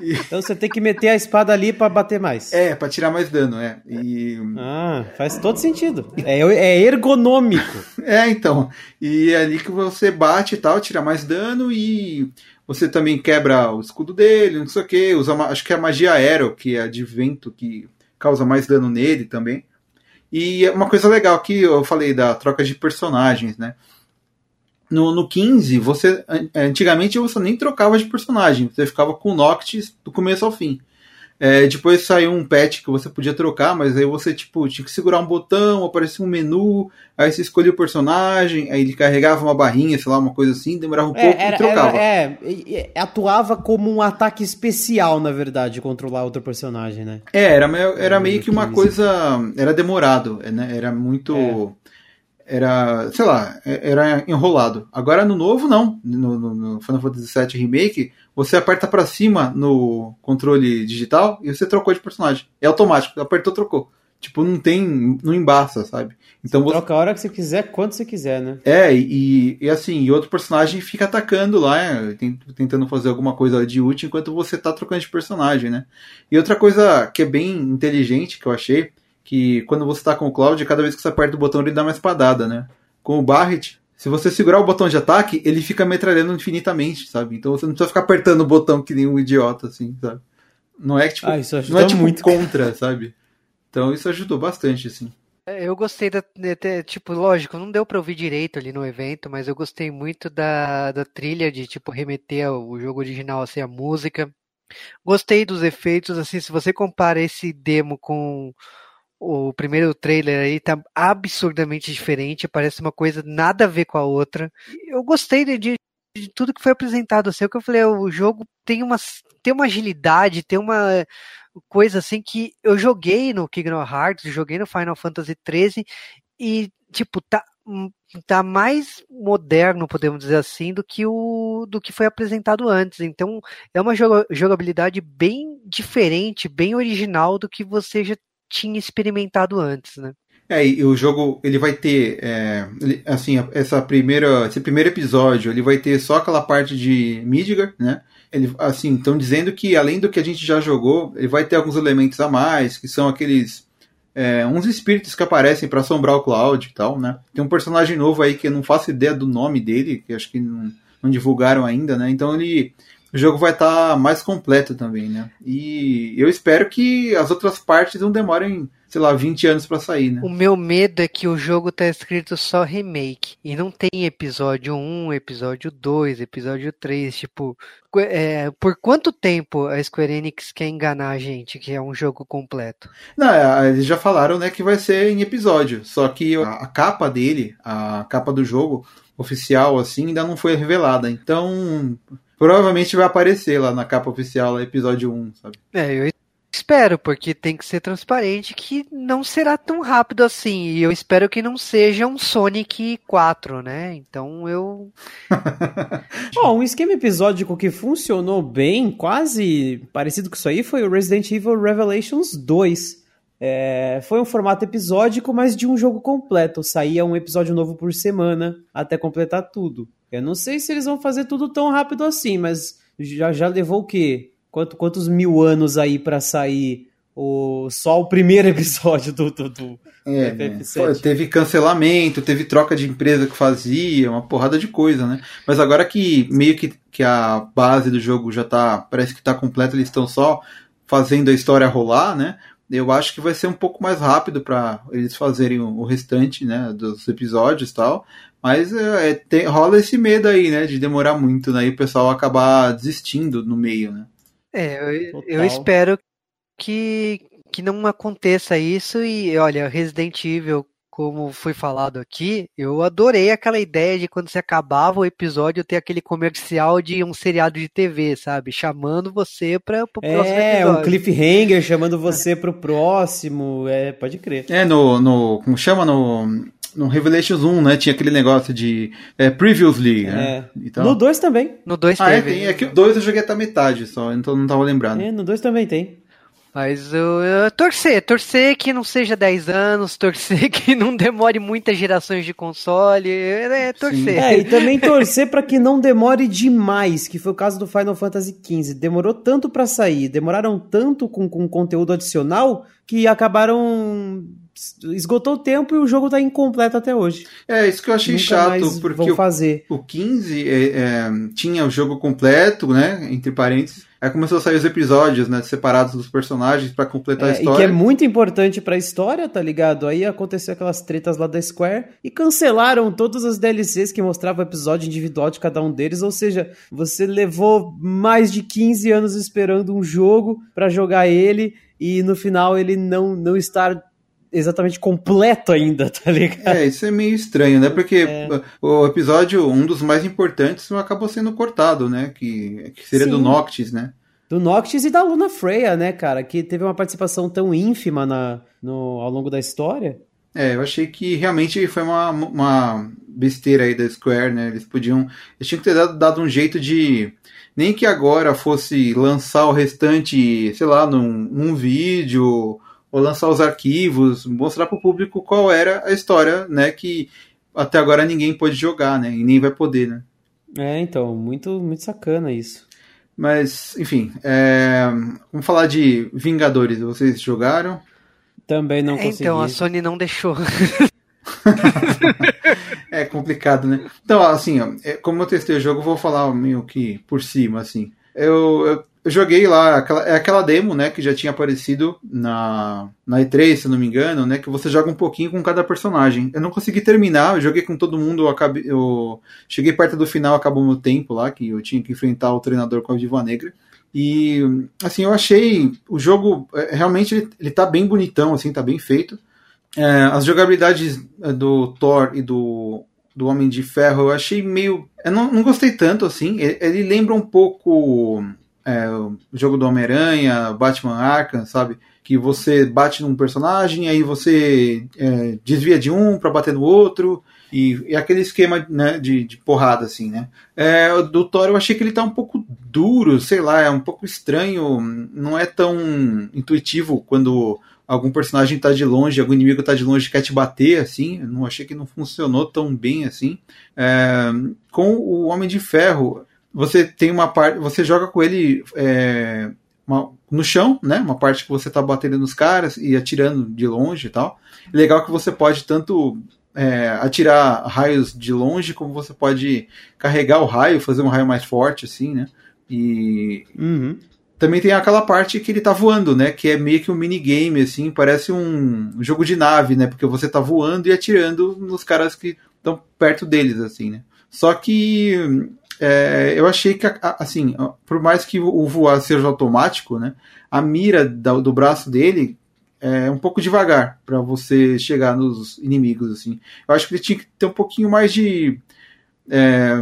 Então você tem que meter a espada ali para bater mais. É, para tirar mais dano, é. E... Ah, faz todo sentido. É, é ergonômico. é, então. E é ali que você bate e tal, tira mais dano e você também quebra o escudo dele, não sei o que. Usa, acho que é a magia aero, que é de vento, que causa mais dano nele também. E uma coisa legal que eu falei da troca de personagens, né? No, no 15, você antigamente você nem trocava de personagem, você ficava com o Noctis do começo ao fim. É, depois saiu um patch que você podia trocar, mas aí você tipo, tinha que segurar um botão, aparecia um menu, aí você escolhia o personagem, aí ele carregava uma barrinha, sei lá, uma coisa assim, demorava um é, pouco era, e trocava. Era, é, atuava como um ataque especial, na verdade, controlar outro personagem, né? É, era, era meio que uma coisa. Era demorado, né? Era muito. Era, sei lá, é, era enrolado. Agora no novo, não. No, no, no Final Fantasy VII Remake, você aperta para cima no controle digital e você trocou de personagem. É automático. Apertou, trocou. Tipo, não tem. Não embaça, sabe? Então você, você... Troca a hora que você quiser, quando você quiser, né? É, e, e assim, e outro personagem fica atacando lá, é, tentando fazer alguma coisa de útil enquanto você tá trocando de personagem, né? E outra coisa que é bem inteligente que eu achei que quando você tá com o Cloud, cada vez que você aperta o botão ele dá uma espadada, né? Com o Barret, se você segurar o botão de ataque, ele fica metralhando infinitamente, sabe? Então você não precisa ficar apertando o botão que nem um idiota, assim, sabe? Não é tipo, ah, não é tipo muito. contra, sabe? Então isso ajudou bastante, assim. É, eu gostei da. Tipo, lógico, não deu pra ouvir direito ali no evento, mas eu gostei muito da, da trilha de, tipo, remeter ao jogo original, assim, a música. Gostei dos efeitos, assim, se você compara esse demo com o primeiro trailer aí tá absurdamente diferente, parece uma coisa nada a ver com a outra. Eu gostei de, de, de tudo que foi apresentado, assim, o que eu falei, o jogo tem uma, tem uma agilidade, tem uma coisa assim que eu joguei no Kingdom Hearts, joguei no Final Fantasy XIII e, tipo, tá, tá mais moderno, podemos dizer assim, do que o do que foi apresentado antes. Então, é uma jogabilidade bem diferente, bem original do que você já tinha experimentado antes, né? É, e o jogo ele vai ter, é, assim, essa primeira, esse primeiro episódio ele vai ter só aquela parte de Midgar, né? Ele, assim, estão dizendo que além do que a gente já jogou, ele vai ter alguns elementos a mais, que são aqueles é, uns espíritos que aparecem para assombrar o Cloud e tal, né? Tem um personagem novo aí que eu não faço ideia do nome dele, que acho que não, não divulgaram ainda, né? Então ele o jogo vai estar tá mais completo também, né? E eu espero que as outras partes não demorem, sei lá, 20 anos para sair, né? O meu medo é que o jogo tá escrito só remake e não tem episódio 1, episódio 2, episódio 3, tipo, é, por quanto tempo a Square Enix quer enganar a gente que é um jogo completo? Não, é, eles já falaram, né, que vai ser em episódio, só que a, a capa dele, a capa do jogo oficial assim ainda não foi revelada. Então, provavelmente vai aparecer lá na capa oficial, lá, episódio 1, sabe? É, eu espero, porque tem que ser transparente que não será tão rápido assim. E eu espero que não seja um Sonic 4, né? Então eu. oh, um esquema episódico que funcionou bem, quase parecido com isso aí, foi o Resident Evil Revelations 2. É, foi um formato episódico, mas de um jogo completo. Saía um episódio novo por semana até completar tudo. Eu não sei se eles vão fazer tudo tão rápido assim, mas já, já levou o quê? Quanto, quantos mil anos aí para sair o, só o primeiro episódio do, do, do é, FF7? Teve cancelamento, teve troca de empresa que fazia, uma porrada de coisa, né? Mas agora que meio que, que a base do jogo já tá, parece que tá completa, eles estão só fazendo a história rolar, né? Eu acho que vai ser um pouco mais rápido para eles fazerem o restante, né, dos episódios e tal. Mas é, tem, rola esse medo aí, né? De demorar muito, né? E o pessoal acabar desistindo no meio, né? É, eu, eu espero que, que não aconteça isso. E olha, Resident Evil, como foi falado aqui, eu adorei aquela ideia de quando você acabava o episódio ter aquele comercial de um seriado de TV, sabe? Chamando você para o é, próximo episódio. É, um cliffhanger chamando você para o próximo. É, pode crer. É, no, no. Como chama? No no Revelations 1, né? Tinha aquele negócio de é, Previously, né? É. Então... No 2 também. No 2 ah, é, tem. É que o 2 eu joguei até metade só, então não tava lembrando. É, no 2 também tem. Mas eu, eu, torcer, torcer que não seja 10 anos, torcer que não demore muitas gerações de console, é, é torcer. Sim. É, e também torcer para que não demore demais, que foi o caso do Final Fantasy XV. Demorou tanto para sair, demoraram tanto com, com conteúdo adicional que acabaram esgotou o tempo e o jogo tá incompleto até hoje. É, isso que eu achei Nunca chato, porque fazer. O, o 15 é, é, tinha o jogo completo, né, entre parênteses, aí começou a sair os episódios, né, separados dos personagens para completar é, a história. E que é muito importante para a história, tá ligado? Aí aconteceu aquelas tretas lá da Square e cancelaram todas as DLCs que mostravam o episódio individual de cada um deles, ou seja, você levou mais de 15 anos esperando um jogo para jogar ele e no final ele não, não estar exatamente completo ainda, tá ligado? É, isso é meio estranho, né? Porque é. o episódio, um dos mais importantes, acabou sendo cortado, né? Que, que seria Sim. do Noctis, né? Do Noctis e da Luna Freya, né, cara? Que teve uma participação tão ínfima na, no, ao longo da história. É, eu achei que realmente foi uma, uma besteira aí da Square, né? Eles podiam. Eles tinham que ter dado, dado um jeito de. Nem que agora fosse lançar o restante, sei lá, num, num vídeo ou lançar os arquivos, mostrar para o público qual era a história, né, que até agora ninguém pôde jogar, né, e nem vai poder, né. É, então, muito, muito sacana isso. Mas, enfim, é... vamos falar de Vingadores, vocês jogaram? Também não é, consegui. Então, a Sony não deixou. é complicado, né? Então, assim, ó, é, como eu testei o jogo, vou falar meio que por cima, assim. Eu, eu eu joguei lá, aquela, é aquela demo, né, que já tinha aparecido na, na E3, se não me engano, né, que você joga um pouquinho com cada personagem. Eu não consegui terminar, eu joguei com todo mundo, eu, acabei, eu cheguei perto do final, acabou meu tempo lá, que eu tinha que enfrentar o treinador com a Viva Negra. E, assim, eu achei o jogo, é, realmente, ele, ele tá bem bonitão, assim, tá bem feito. É, as jogabilidades é, do Thor e do, do Homem de Ferro eu achei meio. Eu não, não gostei tanto, assim. Ele, ele lembra um pouco é, o jogo do Homem-Aranha, Batman Arkham, sabe? Que você bate num personagem, aí você é, desvia de um para bater no outro, e, e aquele esquema né, de, de, porrada, assim, né? É, do Thor eu achei que ele tá um pouco duro, sei lá, é um pouco estranho, não é tão intuitivo quando algum personagem tá de longe, algum inimigo tá de longe e quer te bater, assim, eu não achei que não funcionou tão bem assim. É, com o Homem de Ferro, você tem uma parte. Você joga com ele é, uma, no chão, né? Uma parte que você tá batendo nos caras e atirando de longe e tal. Legal que você pode tanto é, atirar raios de longe, como você pode carregar o raio, fazer um raio mais forte, assim, né? E Uhum. também tem aquela parte que ele tá voando, né? Que é meio que um minigame, assim, parece um jogo de nave, né? Porque você tá voando e atirando nos caras que estão perto deles, assim, né? Só que é, eu achei que, assim, por mais que o voar seja automático, né? A mira do braço dele é um pouco devagar para você chegar nos inimigos, assim. Eu acho que ele tinha que ter um pouquinho mais de é,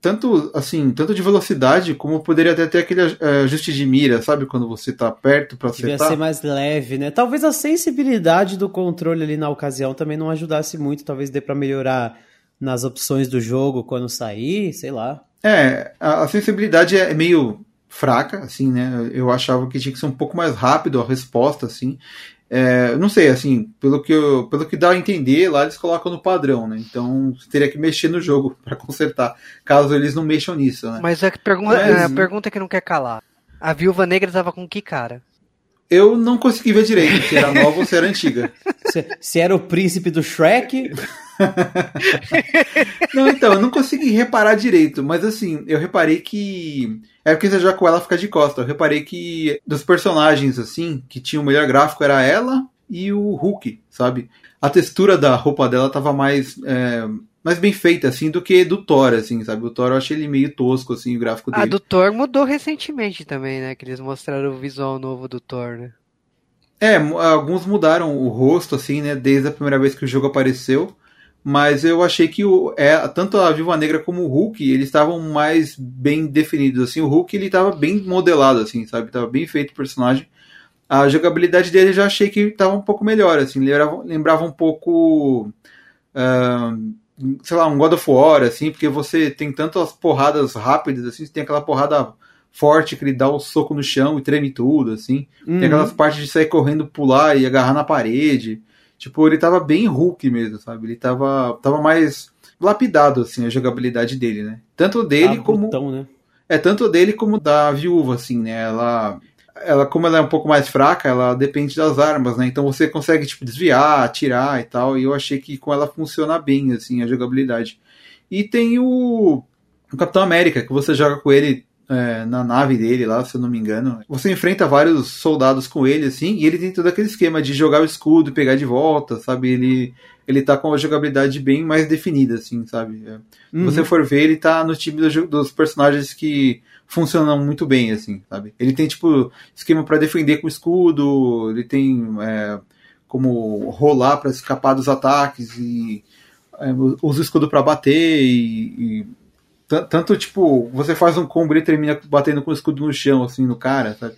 tanto assim, tanto de velocidade como poderia até ter aquele é, ajuste de mira, sabe, quando você tá perto para Devia acertar. ser mais leve, né? Talvez a sensibilidade do controle ali na ocasião também não ajudasse muito. Talvez dê pra melhorar nas opções do jogo quando sair, sei lá. É, a, a sensibilidade é meio fraca, assim, né? Eu achava que tinha que ser um pouco mais rápido a resposta, assim. É, não sei, assim, pelo que, eu- pelo que dá a entender, lá eles colocam no padrão, né? Então você teria que mexer no jogo para consertar, caso eles não mexam nisso, né? Mas a pergunta, Mas- é a pergunta que não quer calar. A viúva negra tava com que cara? Eu não consegui ver direito se era nova ou se era antiga. Se, se era o príncipe do Shrek, Não, então, eu não consegui reparar direito, mas assim, eu reparei que. É porque você já com ela fica de costa. Eu reparei que dos personagens, assim, que tinha o melhor gráfico era ela e o Hulk, sabe? A textura da roupa dela tava mais. é, mais bem feita, assim, do que do Thor, assim, sabe? O Thor eu achei ele meio tosco, assim, o gráfico A dele. do Thor mudou recentemente também, né? Que eles mostraram o visual novo do Thor, né? É, alguns mudaram o rosto, assim, né, desde a primeira vez que o jogo apareceu. Mas eu achei que o, é, tanto a Viúva Negra como o Hulk, eles estavam mais bem definidos, assim. O Hulk, ele estava bem modelado, assim, sabe? Tava bem feito o personagem. A jogabilidade dele eu já achei que estava um pouco melhor, assim. Lembrava, lembrava um pouco... ah, sei lá, um God of War, assim, porque você tem tantas porradas rápidas, assim. Você tem aquela porrada forte que ele dá o soco no chão e treme tudo, assim. Uhum. Tem aquelas partes de sair correndo, pular e agarrar na parede. Tipo, ele tava bem Hulk mesmo, sabe? Ele tava, tava mais lapidado, assim, a jogabilidade dele, né? Tanto dele Ah, como. brutão, né? É, tanto dele como da viúva, assim, né? Ela. Ela, como ela é um pouco mais fraca, ela depende das armas, né? Então você consegue, tipo, desviar, atirar e tal. E eu achei que com ela funciona bem, assim, a jogabilidade. E tem o, o Capitão América, que você joga com ele é, na nave dele lá, se eu não me engano. Você enfrenta vários soldados com ele, assim, e ele tem todo aquele esquema de jogar o escudo e pegar de volta, sabe? Ele, ele tá com uma jogabilidade bem mais definida, assim, sabe? É. Se Uhum. você for ver, ele tá no time do dos personagens que funcionam muito bem, assim, sabe? Ele tem, tipo, esquema pra defender com escudo, ele tem é, como rolar pra escapar dos ataques e é, usa o escudo pra bater e, e tanto, tipo, você faz um combo e termina batendo com o escudo no chão, assim, no cara, sabe?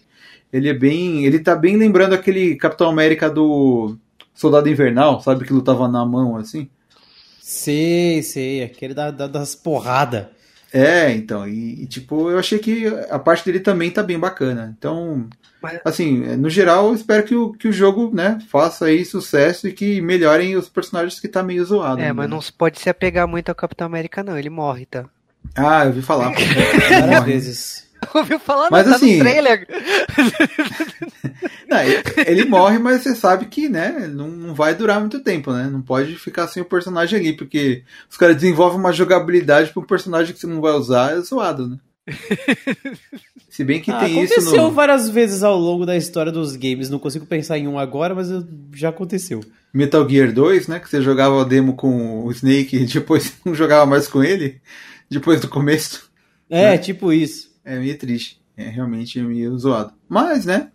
Ele é bem. Ele tá bem lembrando aquele Capitão América do Soldado Invernal, sabe? Que lutava na mão, assim. Sei, sei. Aquele da, da- das porradas. É, então, e, e, tipo, eu achei que a parte dele também tá bem bacana. Então, Mas- assim, no geral, eu espero que o, que o jogo, né, faça aí sucesso e que melhorem os personagens que tá meio zoado. É, mas né? não se pode se apegar muito ao Capitão América, não. Ele morre, tá? Ah, eu vi falar. Várias vezes. Ouviu falar? Mas não, tá assim- no trailer. Não, ele- ele morre, mas você sabe que, né, não, não vai durar muito tempo, né? Não pode ficar sem o personagem ali, porque os caras desenvolvem uma jogabilidade pra um personagem que você não vai usar, é zoado, né? Se bem que Ah, tem isso aconteceu no... várias vezes ao longo da história dos games. Não consigo pensar em um agora, mas já aconteceu. Metal Gear 2, né? Que você jogava a demo com o Snake e depois não jogava mais com ele, depois do começo. É, Né? tipo isso. É meio triste. É realmente meio zoado. Mas, né?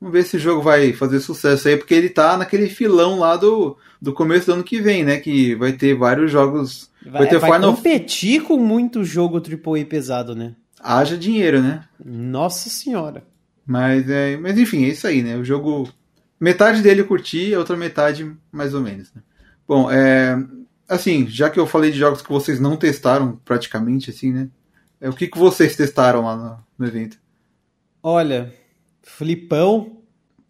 Vamos ver se o jogo vai fazer sucesso aí, porque ele tá naquele filão lá do, do começo do ano que vem, né? Que vai ter vários jogos. Vai, ter vai Final. competir com muito jogo AAA pesado, né? Haja dinheiro, né? Nossa senhora. Mas, é, mas enfim, é isso aí, né? O jogo. Metade dele eu curti, a outra metade mais ou menos. Né? Bom, é. Assim, já que eu falei de jogos que vocês não testaram praticamente, assim, né? É, o que, que vocês testaram lá no, no evento? Olha, flipão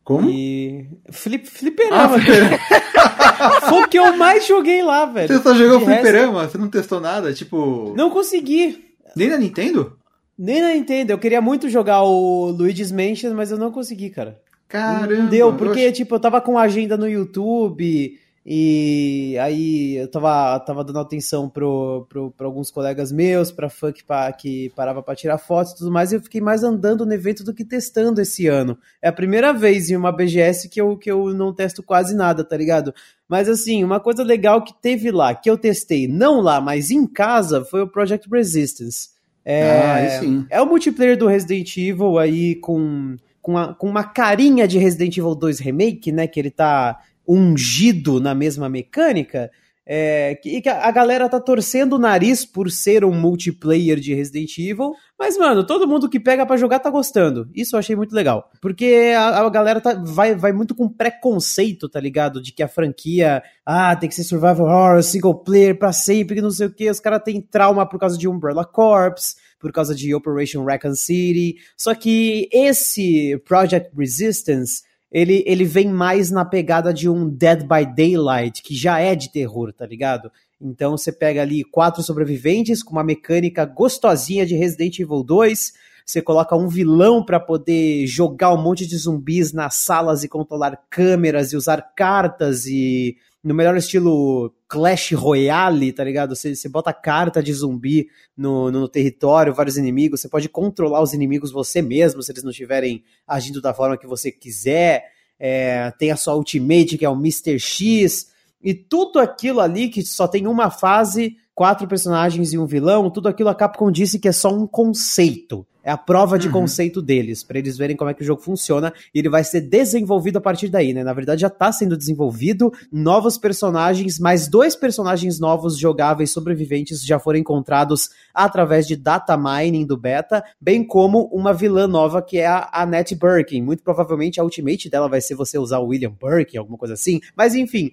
Como? e. Flip, Ah, fliperama. fliperama. Foi o que eu mais joguei lá, velho. Você só jogou De resto, fliperama? Você não testou nada? Tipo. Não consegui. Nem na Nintendo? Nem na Nintendo. Eu queria muito jogar o Luigi's Mansion, mas eu não consegui, cara. Caramba. Não deu, eu porque, ach- tipo, eu tava com agenda no YouTube, E aí eu tava, tava dando atenção pro, pro, pro alguns colegas meus, pra fã que, que parava pra tirar fotos e tudo mais, e eu fiquei mais andando no evento do que testando esse ano. É a primeira vez em uma BGS que eu, que eu não testo quase nada, tá ligado? Mas assim, uma coisa legal que teve lá, que eu testei, não lá, mas em casa, foi o Project Resistance. É, ah, é o multiplayer do Resident Evil aí com, com, a, com uma carinha de Resident Evil 2 Remake, né? Que ele tá ungido na mesma mecânica, é, que, que a galera tá torcendo o nariz por ser um multiplayer de Resident Evil, mas, mano, todo mundo que pega para jogar tá gostando. Isso eu achei muito legal. Porque a, a galera tá, vai, vai muito com preconceito, tá ligado? De que a franquia, ah, tem que ser survival horror, single player pra sempre, que não sei o que. Os caras têm trauma por causa de Umbrella Corps, por causa de Operation Raccoon City. Só que esse Project Resistance ele, ele vem mais na pegada de um Dead by Daylight, que já é de terror, tá ligado? Então você pega ali quatro sobreviventes com uma mecânica gostosinha de Resident Evil 2. Você coloca um vilão para poder jogar um monte de zumbis nas salas e controlar câmeras e usar cartas e no melhor estilo Clash Royale, tá ligado? Você, você bota carta de zumbi no, no, território, vários inimigos, você pode controlar os inimigos você mesmo, se eles não estiverem agindo da forma que você quiser. É, tem a sua ultimate, que é o Mr. X, e tudo aquilo ali que só tem uma fase, quatro personagens e um vilão, tudo aquilo a Capcom disse que é só um conceito. É a prova de uhum. conceito deles, para eles verem como é que o jogo funciona e ele vai ser desenvolvido a partir daí, né? Na verdade já tá sendo desenvolvido, novos personagens, mais dois personagens novos jogáveis sobreviventes já foram encontrados através de data mining do beta, bem como uma vilã nova que é a Annette Birkin. Muito provavelmente a ultimate dela vai ser você usar o William Birkin, alguma coisa assim. Mas enfim,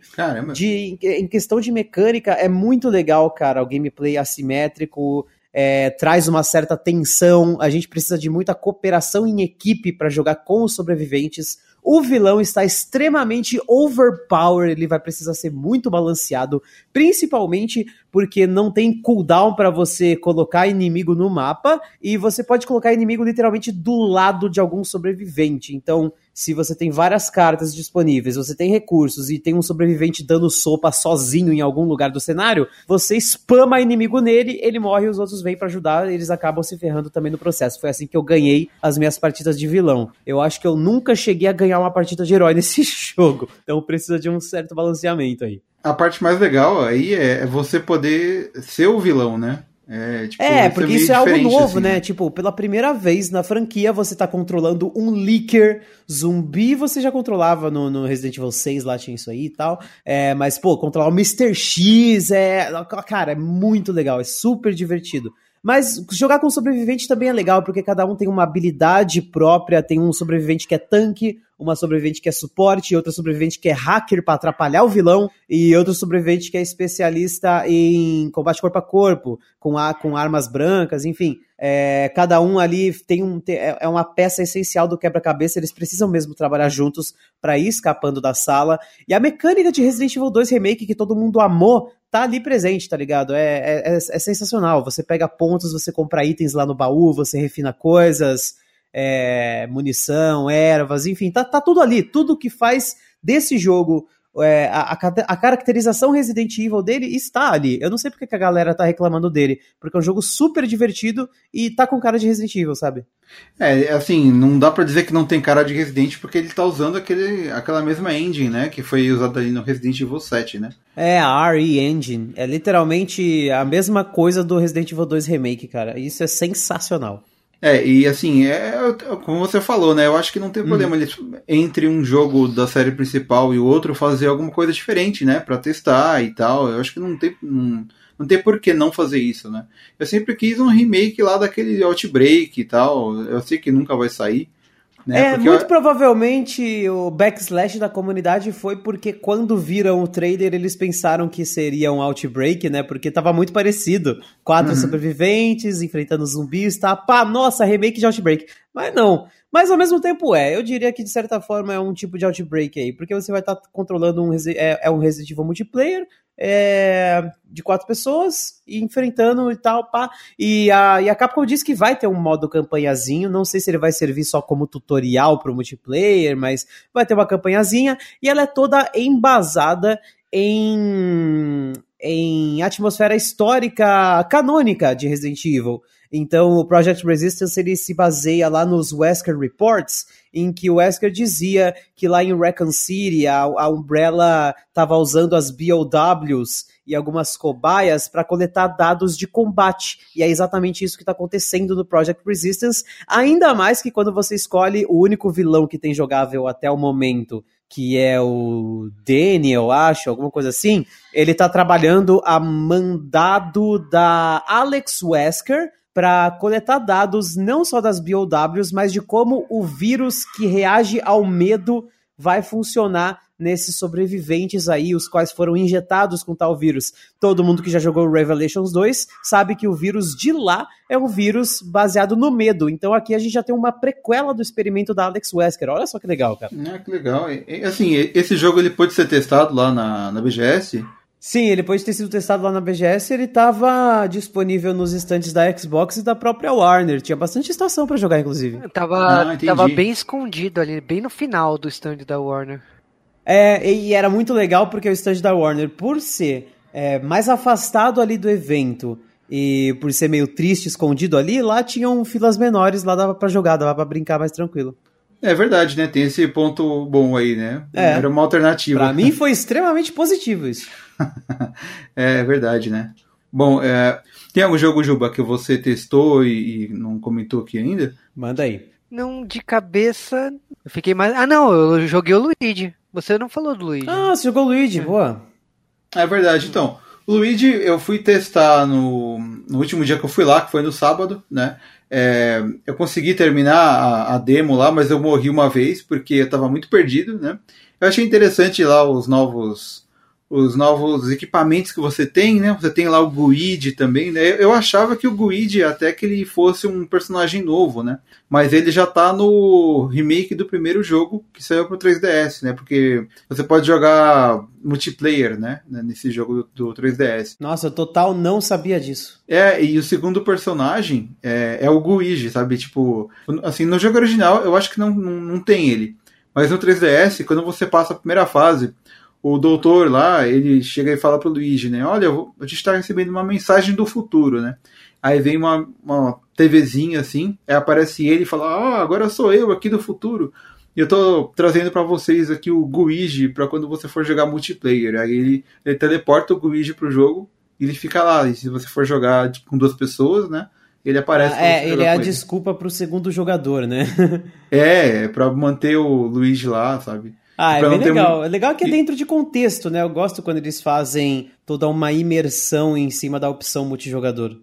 de, em questão de mecânica, é muito legal, cara, o gameplay assimétrico, é, traz uma certa tensão. A gente precisa de muita cooperação em equipe para jogar com os sobreviventes. O vilão está extremamente overpowered, ele vai precisar ser muito balanceado, principalmente porque não tem cooldown para você colocar inimigo no mapa e você pode colocar inimigo literalmente do lado de algum sobrevivente. Então, se você tem várias cartas disponíveis, você tem recursos e tem um sobrevivente dando sopa sozinho em algum lugar do cenário, você spama inimigo nele, ele morre e os outros vêm para ajudar, eles acabam se ferrando também no processo. Foi assim que eu ganhei as minhas partidas de vilão. Eu acho que eu nunca cheguei a ganhar uma partida de herói nesse jogo, então precisa de um certo balanceamento aí. A parte mais legal aí é você poder ser o vilão, né? É, tipo, é porque isso é algo novo, assim. né? Tipo, pela primeira vez na franquia você tá controlando um leaker zumbi, você já controlava no, no Resident Evil 6, lá tinha isso aí e tal. É, mas, pô, controlar o Mr. X é. Cara, é muito legal, é super divertido. Mas jogar com sobrevivente também é legal, porque cada um tem uma habilidade própria. Tem um sobrevivente que é tanque, uma sobrevivente que é suporte, outra sobrevivente que é hacker para atrapalhar o vilão, e outro sobrevivente que é especialista em combate corpo a corpo, com, a, com armas brancas, enfim. É, cada um ali tem um, é, é uma peça essencial do quebra-cabeça, eles precisam mesmo trabalhar juntos para ir escapando da sala. E a mecânica de Resident Evil 2 Remake, que todo mundo amou, tá ali presente, tá ligado? É, é, é, é, sensacional. Você pega pontos, você compra itens lá no baú, você refina coisas, é, munição, ervas, enfim, tá, tá tudo ali. Tudo que faz desse jogo é, a, a, caracterização Resident Evil dele está ali. Eu não sei porque que a galera tá reclamando dele, porque é um jogo super divertido e tá com cara de Resident Evil, sabe? É, assim, não dá para dizer que não tem cara de Resident porque ele tá usando aquele, aquela mesma engine, né, que foi usada ali no Resident Evil 7, né? É, a RE Engine. É literalmente a mesma coisa do Resident Evil 2 Remake, cara. Isso é sensacional. É, e assim, é, como você falou, né? Eu acho que não tem problema uhum. entre um jogo da série principal e o outro fazer alguma coisa diferente, né? Pra testar e tal. Eu acho que não tem. Não, não tem por que não fazer isso, né? Eu sempre quis um remake lá daquele Outbreak e tal. Eu sei que nunca vai sair. Né? É, porque muito eu... provavelmente o backslash da comunidade foi porque quando viram o trailer eles pensaram que seria um Outbreak, né? Porque tava muito parecido. Quatro uhum. sobreviventes enfrentando zumbis, tá? Pá, nossa, remake de Outbreak. Mas não. Mas ao mesmo tempo é. Eu diria que de certa forma é um tipo de Outbreak aí. Porque você vai estar tá controlando um, é, é um Resident Evil multiplayer é, de quatro pessoas enfrentando e tal, pá. E a, e a Capcom disse que vai ter um modo campanhazinho, não sei se ele vai servir só como tutorial pro multiplayer, mas vai ter uma campanhazinha e ela é toda embasada em, em atmosfera histórica canônica de Resident Evil. Então, o Project Resistance ele se baseia lá nos Wesker Reports, em que o Wesker dizia que lá em Recon City a, a Umbrella estava usando as BOWs e algumas cobaias para coletar dados de combate. E é exatamente isso que está acontecendo no Project Resistance. Ainda mais que quando você escolhe o único vilão que tem jogável até o momento, que é o Danny, eu acho, alguma coisa assim, ele está trabalhando a mandado da Alex Wesker para coletar dados não só das BOWs, mas de como o vírus que reage ao medo vai funcionar nesses sobreviventes aí, os quais foram injetados com tal vírus. Todo mundo que já jogou Revelations 2 sabe que o vírus de lá é um vírus baseado no medo. Então aqui a gente já tem uma prequela do experimento da Alex Wesker. Olha só que legal, cara. É, que legal. Assim, esse jogo ele pode ser testado lá na, na BGS? Sim, ele pode ter sido testado lá na BGS, ele estava disponível nos estantes da Xbox e da própria Warner. Tinha bastante estação para jogar, inclusive. Tava, ah, tava bem escondido ali, bem no final do stand da Warner. É, e era muito legal porque o stand da Warner, por ser é, mais afastado ali do evento e por ser meio triste, escondido ali, lá tinham filas menores, lá dava para jogar, dava para brincar mais tranquilo. É verdade, né? Tem esse ponto bom aí, né? É. Era uma alternativa. Pra mim foi extremamente positivo isso. é verdade, né? Bom, é, tem algum jogo, Juba, que você testou e, e, não comentou aqui ainda? Manda aí. Não, de cabeça. Eu fiquei mais. Ah, não, eu joguei o Luigi. Você não falou do Luigi. Ah, você jogou o Luigi, é. boa. É verdade, então. O Luigi eu fui testar no, no último dia que eu fui lá, que foi no sábado, né? É, eu consegui terminar a, a, demo lá, mas eu morri uma vez porque eu estava muito perdido, né? Eu achei interessante lá os novos os novos equipamentos que você tem, né? Você tem lá o Guide também, né? Eu achava que o Guide até que ele fosse um personagem novo, né? Mas ele já tá no remake do primeiro jogo que saiu pro 3DS, né? Porque você pode jogar multiplayer, né? Nesse jogo do, 3DS. Nossa, eu total não sabia disso. É, e o segundo personagem é, é o Guide, sabe? Tipo, assim, no jogo original eu acho que não, não, não tem ele. Mas no 3DS, quando você passa a primeira fase, o doutor lá, ele chega e fala pro Luigi, né? Olha, a gente está recebendo uma mensagem do futuro, né? Aí vem uma, uma TVzinha assim, aí aparece ele e fala: Ah, agora sou eu aqui do futuro. E eu tô trazendo para vocês aqui o Guigi para quando você for jogar multiplayer. Aí ele, ele teleporta o Guigi pro jogo e ele fica lá. E se você for jogar com duas pessoas, né? Ele aparece. Ah, é, ele é a ele. desculpa pro segundo jogador, né? é, é pra manter o Luigi lá, sabe? Ah, é bem legal. Um... É legal que é dentro de contexto, né? Eu gosto quando eles fazem toda uma imersão em cima da opção multijogador.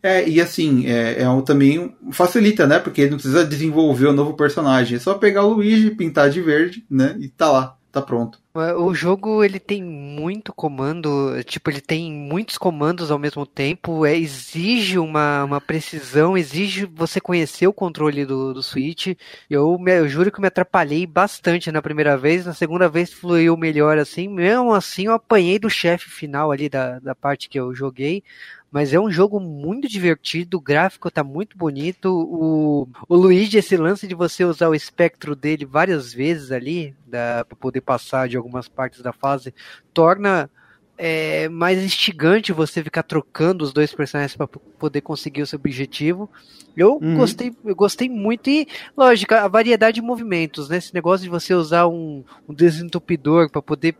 É, e assim, é, é um, também facilita, né? Porque ele não precisa desenvolver o um novo personagem. É só pegar o Luigi, pintar de verde, né? E tá lá tá pronto. O jogo ele tem muito comando, tipo, ele tem muitos comandos ao mesmo tempo, é, exige uma, uma precisão, exige você conhecer o controle do, do Switch. Eu, me, eu juro que me atrapalhei bastante na primeira vez, na segunda vez fluiu melhor assim, mesmo assim eu apanhei do chefe final ali da, da parte que eu joguei, mas é um jogo muito divertido, o gráfico tá muito bonito, o, o Luigi, esse lance de você usar o espectro dele várias vezes ali, para poder passar de algumas partes da fase, torna é, mais instigante você ficar trocando os dois personagens para poder conseguir o seu objetivo. Eu uhum. gostei, eu gostei muito e, lógico, a variedade de movimentos, né? Esse negócio de você usar um, um desentupidor para poder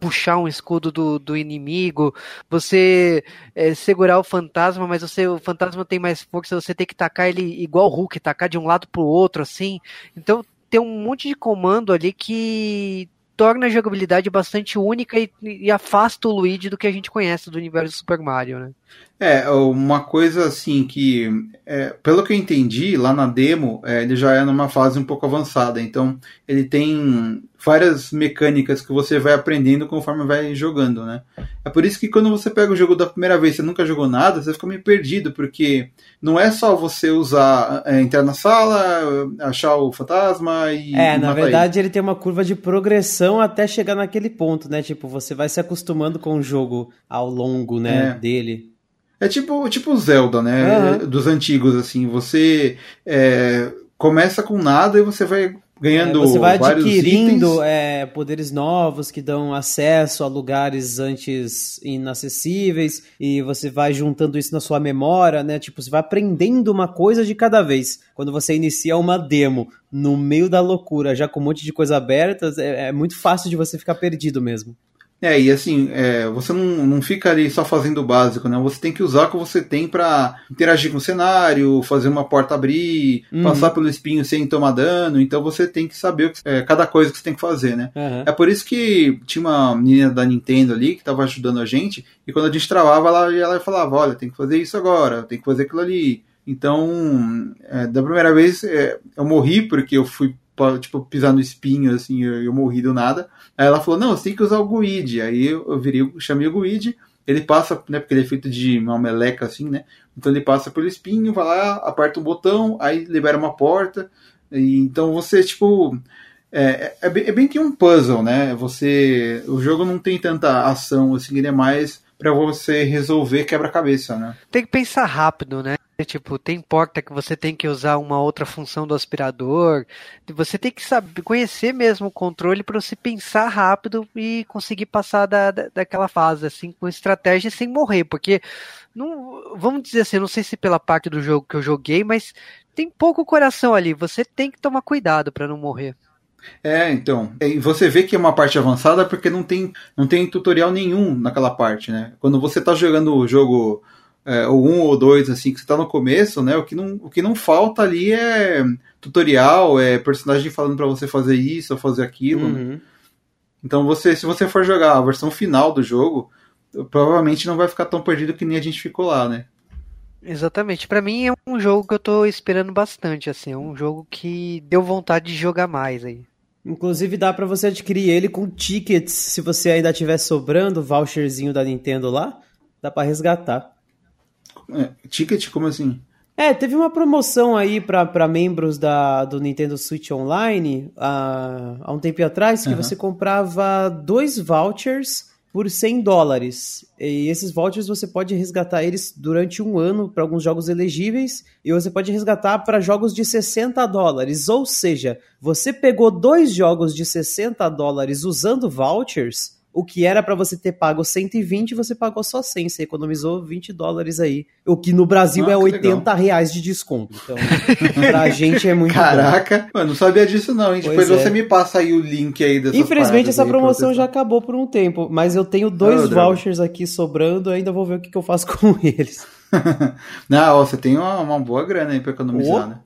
puxar um escudo do, do inimigo, você é, segurar o fantasma, mas você, o fantasma tem mais força, você tem que tacar ele igual o Hulk, tacar de um lado pro outro, assim. Então tem um monte de comando ali que torna a jogabilidade bastante única e, e, afasta o Luigi do que a gente conhece do universo Super Mario, né? É, uma coisa assim que, é, pelo que eu entendi, lá na demo, é, ele já é numa fase um pouco avançada, então ele tem várias mecânicas que você vai aprendendo conforme vai jogando, né? É por isso que quando você pega o jogo da primeira vez, você nunca jogou nada, você fica meio perdido, porque não é só você usar, é, entrar na sala, achar o fantasma e. É, na verdade ele. ele tem uma curva de progressão até chegar naquele ponto, né? Tipo, você vai se acostumando com o jogo ao longo, né, é. dele. É tipo tipo Zelda, né? Uhum. Dos antigos, assim. Você é, começa com nada e você vai ganhando É, você vai adquirindo é, poderes novos que dão acesso a lugares antes inacessíveis e você vai juntando isso na sua memória, né? Tipo, você vai aprendendo uma coisa de cada vez. Quando você inicia uma demo no meio da loucura, já com um monte de coisa aberta, é, é muito fácil de você ficar perdido mesmo. É, e assim, é, você não, não fica ali só fazendo o básico, né? Você tem que usar o que você tem pra interagir com o cenário, fazer uma porta abrir, Uhum. passar pelo espinho sem tomar dano. Então você tem que saber que- é, cada coisa que você tem que fazer, né? Aham. É por isso que tinha uma menina da Nintendo ali que tava ajudando a gente, e quando a gente travava, ela, ela falava, olha, tem que fazer isso agora, tem que fazer aquilo ali. Então, é, da primeira vez é, eu morri porque eu fui tipo pisar no espinho assim, eu, eu morri do nada. Aí ela falou: "Não, você tem que usar o Guide". Aí eu, virei, chamei o Guide, ele passa, né, porque ele é feito de uma meleca assim, né? Então ele passa pelo espinho, vai lá, aperta um botão, aí libera uma porta. E, então você tipo é, é, bem, é bem que um puzzle, né? Você, o jogo não tem tanta ação assim, ele é mais pra você resolver quebra-cabeça, né? Tem que pensar rápido, né? Tipo, tem porta que você tem que usar uma outra função do aspirador. Você tem que saber, conhecer mesmo o controle para você pensar rápido e conseguir passar da, da, daquela fase, assim, com estratégia sem morrer. Porque, não, vamos dizer assim, não sei se pela parte do jogo que eu joguei, mas tem pouco coração ali. Você tem que tomar cuidado para não morrer. É, então. E você vê que é uma parte avançada porque não tem, não tem tutorial nenhum naquela parte, né? Quando você tá jogando o jogo é, o um ou dois, assim, que você tá no começo, né? O que não, o que não falta ali é tutorial, é personagem falando pra você fazer isso ou fazer aquilo. né? Uhum. Então você, se você for jogar a versão final do jogo, provavelmente não vai ficar tão perdido que nem a gente ficou lá, né? Exatamente. Pra mim é um jogo que eu tô esperando bastante, assim. É um jogo que deu vontade de jogar mais aí. Inclusive dá pra você adquirir ele com tickets, se você ainda tiver sobrando, voucherzinho da Nintendo lá, dá pra resgatar. É, ticket, como assim? É, teve uma promoção aí pra pra membros da, do Nintendo Switch Online há, há um tempo atrás, que Aham. você comprava dois vouchers por 100 dólares. E esses vouchers você pode resgatar eles durante um ano para alguns jogos elegíveis e você pode resgatar para jogos de 60 dólares. Ou seja, você pegou dois jogos de 60 dólares usando vouchers, o que era para você ter pago 120, você pagou só 100, você economizou 20 dólares aí. O que no Brasil Ah, é que 80 reais de desconto. Então, pra gente é muito bom. Caraca, mano, não sabia disso não, hein? Pois Depois é. você me passa aí o link aí dessas Infelizmente essa aí promoção já acabou por um tempo, mas eu tenho dois Oh, droga. vouchers aqui sobrando, ainda vou ver o que, que eu faço com eles. não, ó, você tem uma, uma boa grana aí pra economizar, Oh. né?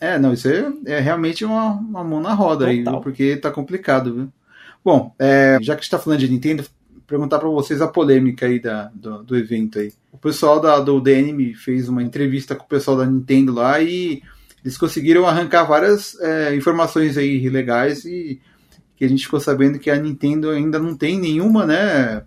É, não, isso é, é realmente uma, uma mão na roda aí, Total. viu? Porque tá complicado, viu? Bom, é, já que a gente tá falando de Nintendo, perguntar pra vocês a polêmica aí da, do, do evento aí. O pessoal da, do DNM fez uma entrevista com o pessoal da Nintendo lá e eles conseguiram arrancar várias é, informações aí legais e que a gente ficou sabendo que a Nintendo ainda não tem nenhuma, né,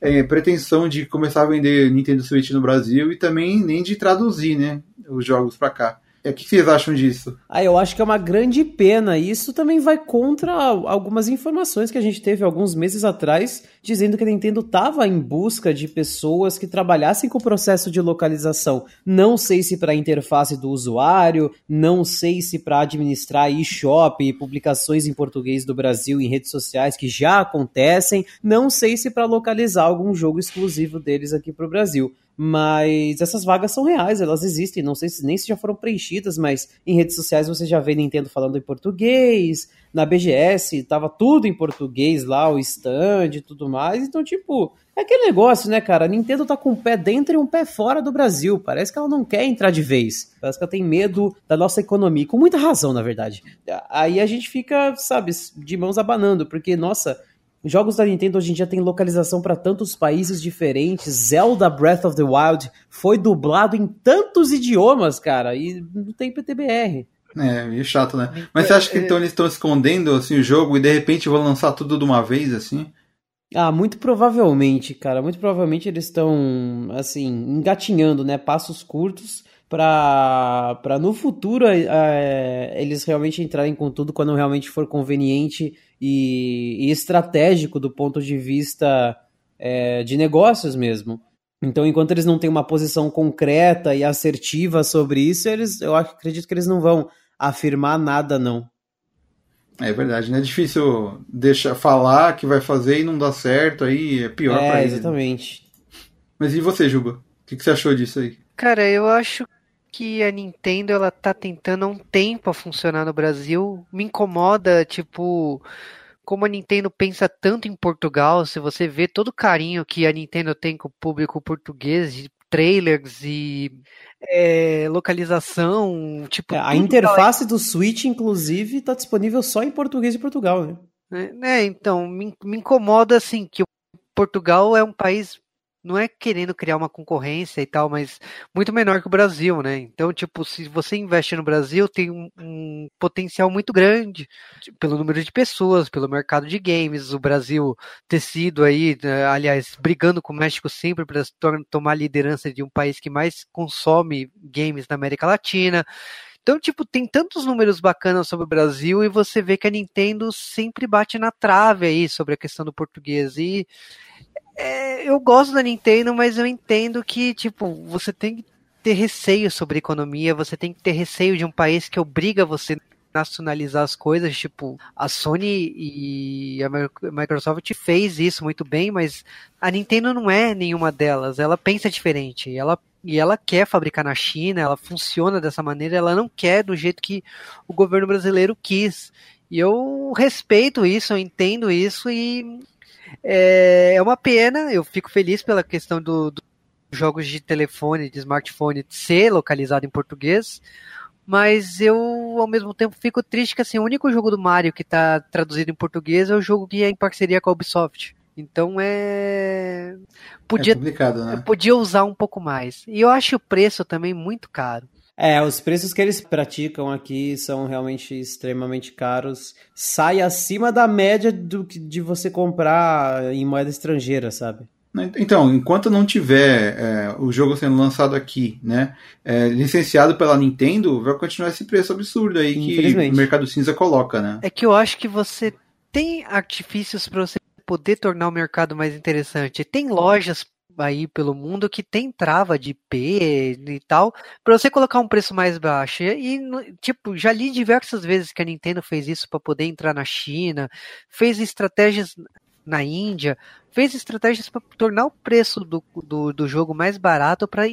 é, pretensão de começar a vender Nintendo Switch no Brasil e também nem de traduzir, né, os jogos pra cá. É, O que vocês acham disso? Ah, eu acho que é uma grande pena. Isso também vai contra algumas informações que a gente teve alguns meses atrás, dizendo que a Nintendo estava em busca de pessoas que trabalhassem com o processo de localização. Não sei se para a interface do usuário, não sei se para administrar eShop e publicações em português do Brasil em redes sociais que já acontecem, não sei se para localizar algum jogo exclusivo deles aqui para o Brasil. Mas essas vagas são reais, elas existem. Não sei se nem se já foram preenchidas, mas em redes sociais você já vê Nintendo falando em português. Na BGS tava tudo em português lá, o stand e tudo mais. Então, tipo, é aquele negócio, né, cara? A Nintendo tá com um pé dentro e um pé fora do Brasil. Parece que ela não quer entrar de vez. Parece que ela tem medo da nossa economia. Com muita razão, na verdade. Aí a gente fica, sabe, de mãos abanando, porque, nossa. Jogos da Nintendo hoje em dia tem localização para tantos países diferentes. Zelda Breath of the Wild foi dublado em tantos idiomas, cara, e não tem PTBR. É, meio chato, né? Mas você acha que então eles estão escondendo assim, o jogo e de repente vão lançar tudo de uma vez, assim? Ah, muito provavelmente, cara. Muito provavelmente eles estão, assim, engatinhando, né? Passos curtos para para no futuro é, eles realmente entrarem com tudo quando realmente for conveniente e, e estratégico do ponto de vista é, de negócios mesmo. Então, enquanto eles não têm uma posição concreta e assertiva sobre isso, eles, eu acredito que eles não vão afirmar nada, não. É verdade, né? É difícil deixar falar que vai fazer e não dá certo, aí é pior é, pra ele. exatamente. Mas e você, Juba? O que, que você achou disso aí? Cara, eu acho que a Nintendo ela tá tentando há um tempo a funcionar no Brasil. Me incomoda, tipo, como a Nintendo pensa tanto em Portugal, se você vê todo o carinho que a Nintendo tem com o público português, de trailers e é, localização, tipo. É, a interface do Switch, inclusive, tá disponível só em português de Portugal, né? É, né, então, me, me incomoda assim que o Portugal é um país não é querendo criar uma concorrência e tal, mas muito menor que o Brasil, né? Então, tipo, se você investe no Brasil, tem um, um potencial muito grande pelo número de pessoas, pelo mercado de games. O Brasil ter sido aí, né, aliás, brigando com o México sempre para tomar a liderança de um país que mais consome games na América Latina. Então, tipo, tem tantos números bacanas sobre o Brasil e você vê que a Nintendo sempre bate na trave aí sobre a questão do português. E é, eu gosto da Nintendo, mas eu entendo que, tipo, você tem que ter receio sobre economia, você tem que ter receio de um país que obriga você a nacionalizar as coisas, tipo, a Sony e a Microsoft fez isso muito bem, mas a Nintendo não é nenhuma delas, ela pensa diferente, ela e ela quer fabricar na China, ela funciona dessa maneira, ela não quer do jeito que o governo brasileiro quis. E eu respeito isso, eu entendo isso e é, é uma pena, eu fico feliz pela questão do, do jogos de telefone, de smartphone ser localizado em português, mas eu ao mesmo tempo fico triste que assim, o único jogo do Mario que está traduzido em português é o jogo que é em parceria com a Ubisoft. Então é podia é né? podia usar um pouco mais. E eu acho o preço também muito caro. É, os preços que eles praticam aqui são realmente extremamente caros. Sai acima da média do de você comprar em moeda estrangeira, sabe? Então, enquanto não tiver é, o jogo sendo lançado aqui, né, é, licenciado pela Nintendo, vai continuar esse preço absurdo aí que o mercado cinza coloca, né? É que eu acho que você tem artifícios para você poder tornar o mercado mais interessante. Tem lojas aí pelo mundo que tem trava de IP e tal, para você colocar um preço mais baixo. E, tipo, já li diversas vezes que a Nintendo fez isso para poder entrar na China, fez estratégias na Índia, fez estratégias para tornar o preço do, do, do jogo mais barato para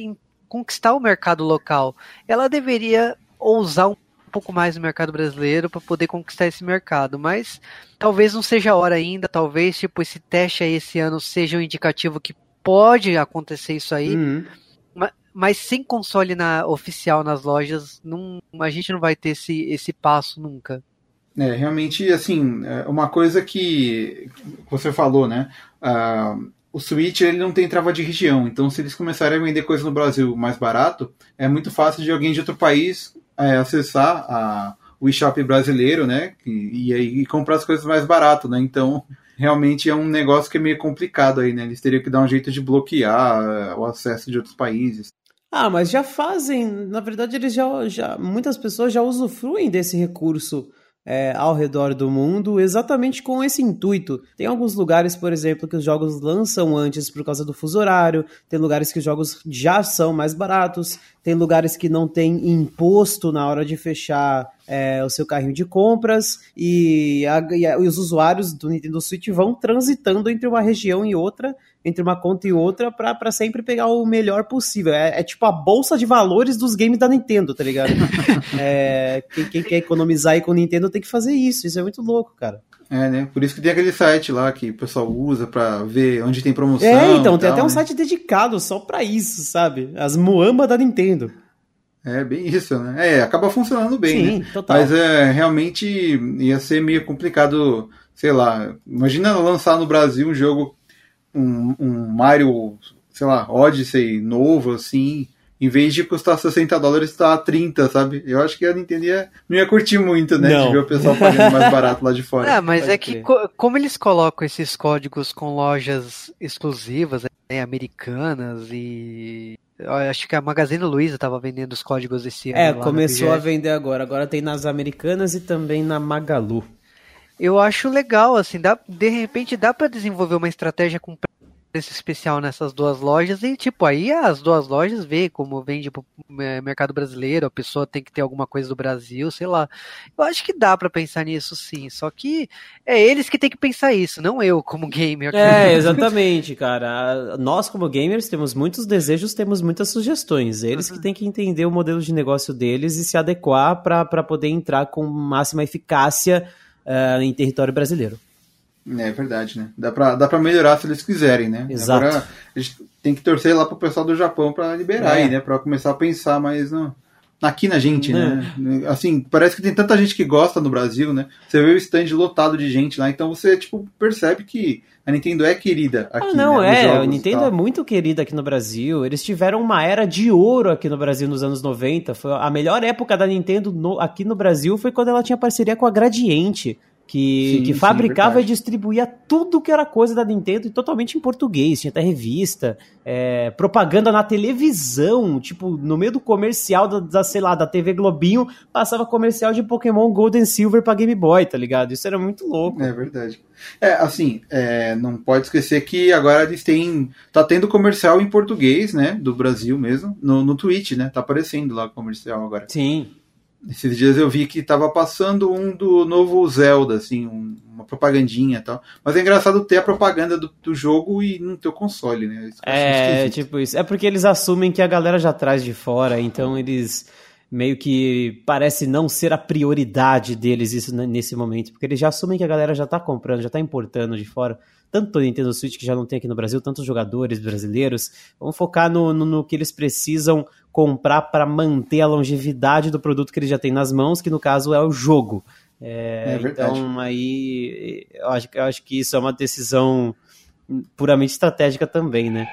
conquistar o mercado local. Ela deveria ousar um pouco mais no mercado brasileiro para poder conquistar esse mercado, mas talvez não seja a hora ainda, talvez tipo esse teste aí esse ano seja um indicativo que pode acontecer isso aí, uhum. mas, mas, sem console na, oficial nas lojas, não, a gente não vai ter esse, esse passo nunca. É, realmente, assim, é uma coisa que você falou, né? Uh, o Switch ele não tem trava de região, então se eles começarem a vender coisa no Brasil mais barato, é muito fácil de alguém de outro país é, acessar a, o eShop brasileiro, né? E, e, e comprar as coisas mais barato, né? Então realmente é um negócio que é meio complicado aí, né? Eles teriam que dar um jeito de bloquear eh, o acesso de outros países. Ah, mas já fazem, na verdade eles já, já muitas pessoas já usufruem desse recurso é, ao redor do mundo exatamente com esse intuito. Tem alguns lugares, por exemplo, que os jogos lançam antes por causa do fuso horário, tem lugares que os jogos já são mais baratos, tem lugares que não tem imposto na hora de fechar é, o seu carrinho de compras e, a, e, a, os usuários do Nintendo Switch vão transitando entre uma região e outra entre uma conta e outra para sempre pegar o melhor possível. É, é, tipo a bolsa de valores dos games da Nintendo, tá ligado? é, quem, quem, quer economizar aí com o Nintendo tem que fazer isso. Isso é muito louco, cara. É, né? Por isso que tem aquele site lá que o pessoal usa para ver onde tem promoção. É, então, tem tal, até um né? site dedicado só para isso, sabe? As muamba da Nintendo. É bem isso, né? É, acaba funcionando bem, Sim, né? Total. Mas é, realmente ia ser meio complicado, sei lá. Imagina lançar no Brasil um jogo um, um Mario, sei lá, Odyssey novo, assim, em vez de custar 60 dólares, tá 30, sabe? Eu acho que a Nintendo ia, não ia curtir muito, né? Não. De ver o pessoal pagando mais barato lá de fora. É, mas Pode é que co como eles colocam esses códigos com lojas exclusivas, né, americanas e eu acho que a Magazine Luiza estava vendendo os códigos esse ano. É, começou a vender agora. Agora tem nas americanas e também na Magalu eu acho legal, assim, dá, de repente dá para desenvolver uma estratégia com preço especial nessas duas lojas e, tipo, aí as duas lojas vê como vende pro é, mercado brasileiro, a pessoa tem que ter alguma coisa do Brasil, sei lá. Eu acho que dá para pensar nisso sim, só que é eles que tem que pensar isso, não eu como gamer. É, exatamente, cara. Nós como gamers temos muitos desejos, temos muitas sugestões. Eles uhum. que têm que entender o modelo de negócio deles e se adequar para poder entrar com máxima eficácia uh, em território brasileiro. É verdade, né? Dá pra, dá pra melhorar se eles quiserem, né? Exato. Agora a gente tem que torcer lá pro pessoal do Japão para liberar é. aí, né? Pra começar a pensar mais no, aqui na gente, né? É. Assim, parece que tem tanta gente que gosta no Brasil, né? Você vê o stand lotado de gente lá, então você, tipo, percebe que a Nintendo é querida aqui. Ah, não, né? é. A Nintendo é muito querida aqui no Brasil. Eles tiveram uma era de ouro aqui no Brasil nos anos 90. Foi a melhor época da Nintendo no, aqui no Brasil foi quando ela tinha parceria com a Gradiente que, sim, que fabricava sim, e distribuía tudo que era coisa da Nintendo totalmente em português. Tinha até revista, é, propaganda na televisão, tipo, no meio do comercial da, da, sei lá, da TV Globinho, passava comercial de Pokémon Golden Silver pra Game Boy, tá ligado? Isso era muito louco. É verdade. É, assim, é, não pode esquecer que agora eles têm. Tá tendo comercial em português, né? Do Brasil mesmo, no, no Twitch, né? Tá aparecendo lá o comercial agora. Sim. Esses dias eu vi que estava passando um do novo Zelda, assim, um, uma propagandinha e tal. Mas é engraçado ter a propaganda do, do jogo e no teu console, né? É, tipo isso. É porque eles assumem que a galera já traz de fora, então eles meio que parece não ser a prioridade deles isso nesse momento, porque eles já assumem que a galera já tá comprando, já tá importando de fora tanto o Nintendo Switch que já não tem aqui no Brasil, tantos jogadores brasileiros. Vamos focar no, no, no que eles precisam comprar para manter a longevidade do produto que eles já têm nas mãos, que no caso é o jogo. É, é então aí eu acho, eu acho que isso é uma decisão puramente estratégica também, né?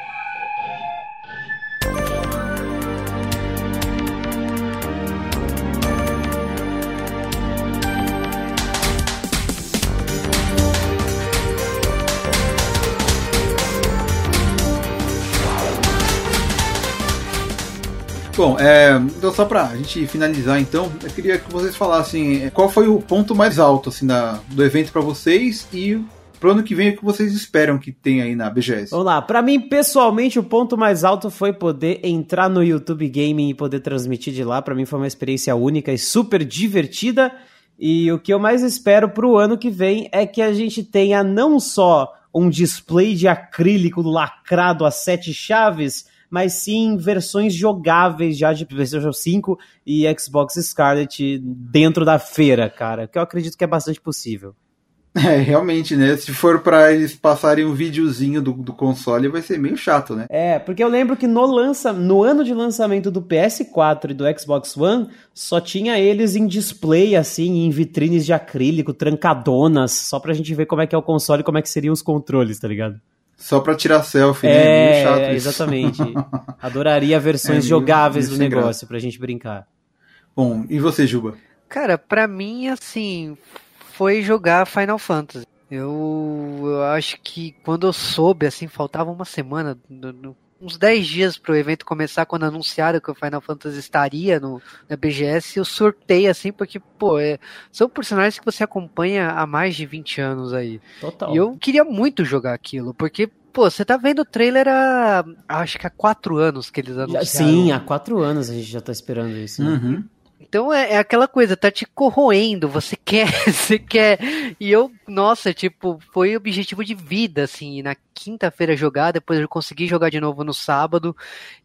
Bom, é, então só pra gente finalizar então, eu queria que vocês falassem é, qual foi o ponto mais alto assim, da, do evento para vocês e pro ano que vem o que vocês esperam que tenha aí na BGS. Vamos lá, para mim pessoalmente o ponto mais alto foi poder entrar no YouTube Gaming e poder transmitir de lá, para mim foi uma experiência única e super divertida. E o que eu mais espero pro ano que vem é que a gente tenha não só um display de acrílico lacrado a sete chaves, mas sim versões jogáveis já de PlayStation 5 e Xbox Scarlet dentro da feira, cara, que eu acredito que é bastante possível. É, realmente, né? Se for para eles passarem um videozinho do, do console, vai ser meio chato, né? É, porque eu lembro que no, lança, no ano de lançamento do PS4 e do Xbox One, só tinha eles em display, assim, em vitrines de acrílico, trancadonas, só pra gente ver como é que é o console e como é que seriam os controles, tá ligado? Só pra tirar selfie, né? é, né? Meio exatamente. Adoraria versões é, jogáveis do negócio pra gente brincar. Bom, e você, Juba? Cara, pra mim, assim, foi jogar Final Fantasy. Eu, eu acho que quando eu soube, assim, faltava uma semana, no, no, uns 10 dias pro evento começar, quando anunciaram que o Final Fantasy estaria no, na BGS, eu sortei, assim, porque, pô, é, são personagens que você acompanha há mais de 20 anos aí. Total. E eu queria muito jogar aquilo, porque Pô, você tá vendo o trailer há. Acho que há quatro anos que eles anunciaram. Sim, há quatro anos a gente já tá esperando isso. Né? Uhum. Então é, é, aquela coisa, tá te corroendo, você quer, você quer. E eu, nossa, tipo, foi objetivo de vida, assim, na quinta-feira jogar, depois eu consegui jogar de novo no sábado.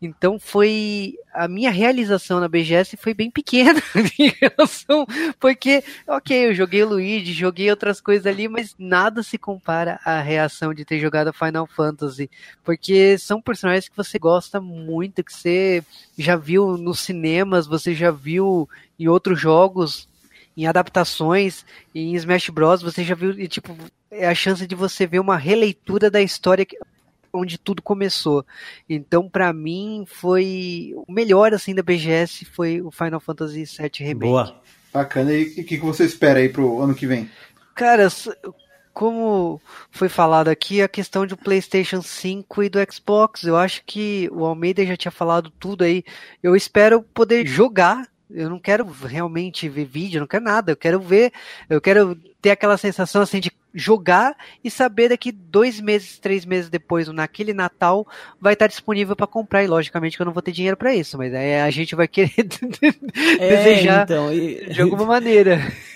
Então foi. A minha realização na BGS foi bem pequena em relação. Porque, ok, eu joguei Luigi, joguei outras coisas ali, mas nada se compara à reação de ter jogado Final Fantasy. Porque são personagens que você gosta muito, que você já viu nos cinemas, você já viu em outros jogos, em adaptações, em Smash Bros. Você já viu, e, tipo, é a chance de você ver uma releitura da história que, onde tudo começou. Então, para mim, foi o melhor assim da BGS foi o Final Fantasy VII Remake. Boa. Bacana. E o que, que você espera aí pro ano que vem? Cara, como foi falado aqui, a questão do PlayStation 5 e do Xbox, eu acho que o Almeida já tinha falado tudo aí. Eu espero poder jogar. Eu não quero realmente ver vídeo, não quero nada. Eu quero ver, eu quero ter aquela sensação assim de jogar e saber daqui dois meses, três meses depois, naquele Natal, vai estar disponível para comprar. E logicamente que eu não vou ter dinheiro para isso, mas aí a gente vai querer é, desejar então, e... de alguma maneira.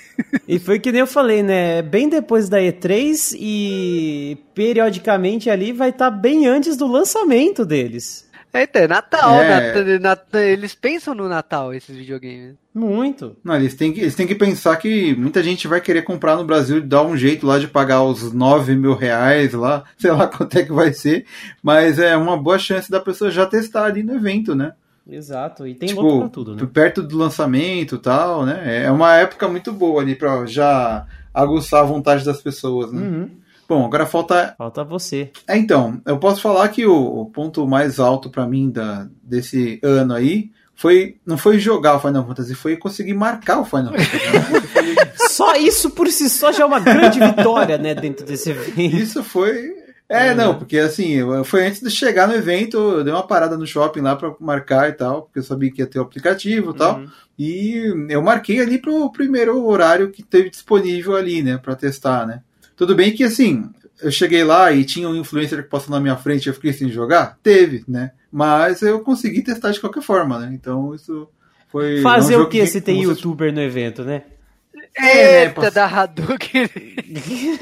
E foi que nem eu falei, né? Bem depois da E3 e periodicamente ali vai estar bem antes do lançamento deles. É, então, é Natal, é. Natal, eles pensam no Natal, esses videogames. Muito. Não, eles têm, que, eles têm que pensar que muita gente vai querer comprar no Brasil e dar um jeito lá de pagar os 9 mil reais lá, sei lá quanto é que vai ser, mas é uma boa chance da pessoa já testar ali no evento, né? Exato, e tem tipo, pra tudo, né? Perto do lançamento e tal, né? É uma época muito boa ali pra já aguçar a vontade das pessoas, né? Uhum. Bom, agora falta. Falta você. É, então, eu posso falar que o, o ponto mais alto para mim da, desse ano aí foi não foi jogar o Final Fantasy, foi conseguir marcar o Final Fantasy. só isso por si só já é uma grande vitória, né, dentro desse evento. Isso foi é, não, porque assim, foi antes de chegar no evento, eu dei uma parada no shopping lá para marcar e tal, porque eu sabia que ia ter o aplicativo e tal. Uhum. E eu marquei ali pro primeiro horário que teve disponível ali, né, para testar, né? Tudo bem que assim, eu cheguei lá e tinha um influencer que passou na minha frente e eu fiquei sem jogar? Teve, né? Mas eu consegui testar de qualquer forma, né? Então isso foi. Fazer um o que se tem youtuber no evento, né? É, Eita, né, da Hadouken.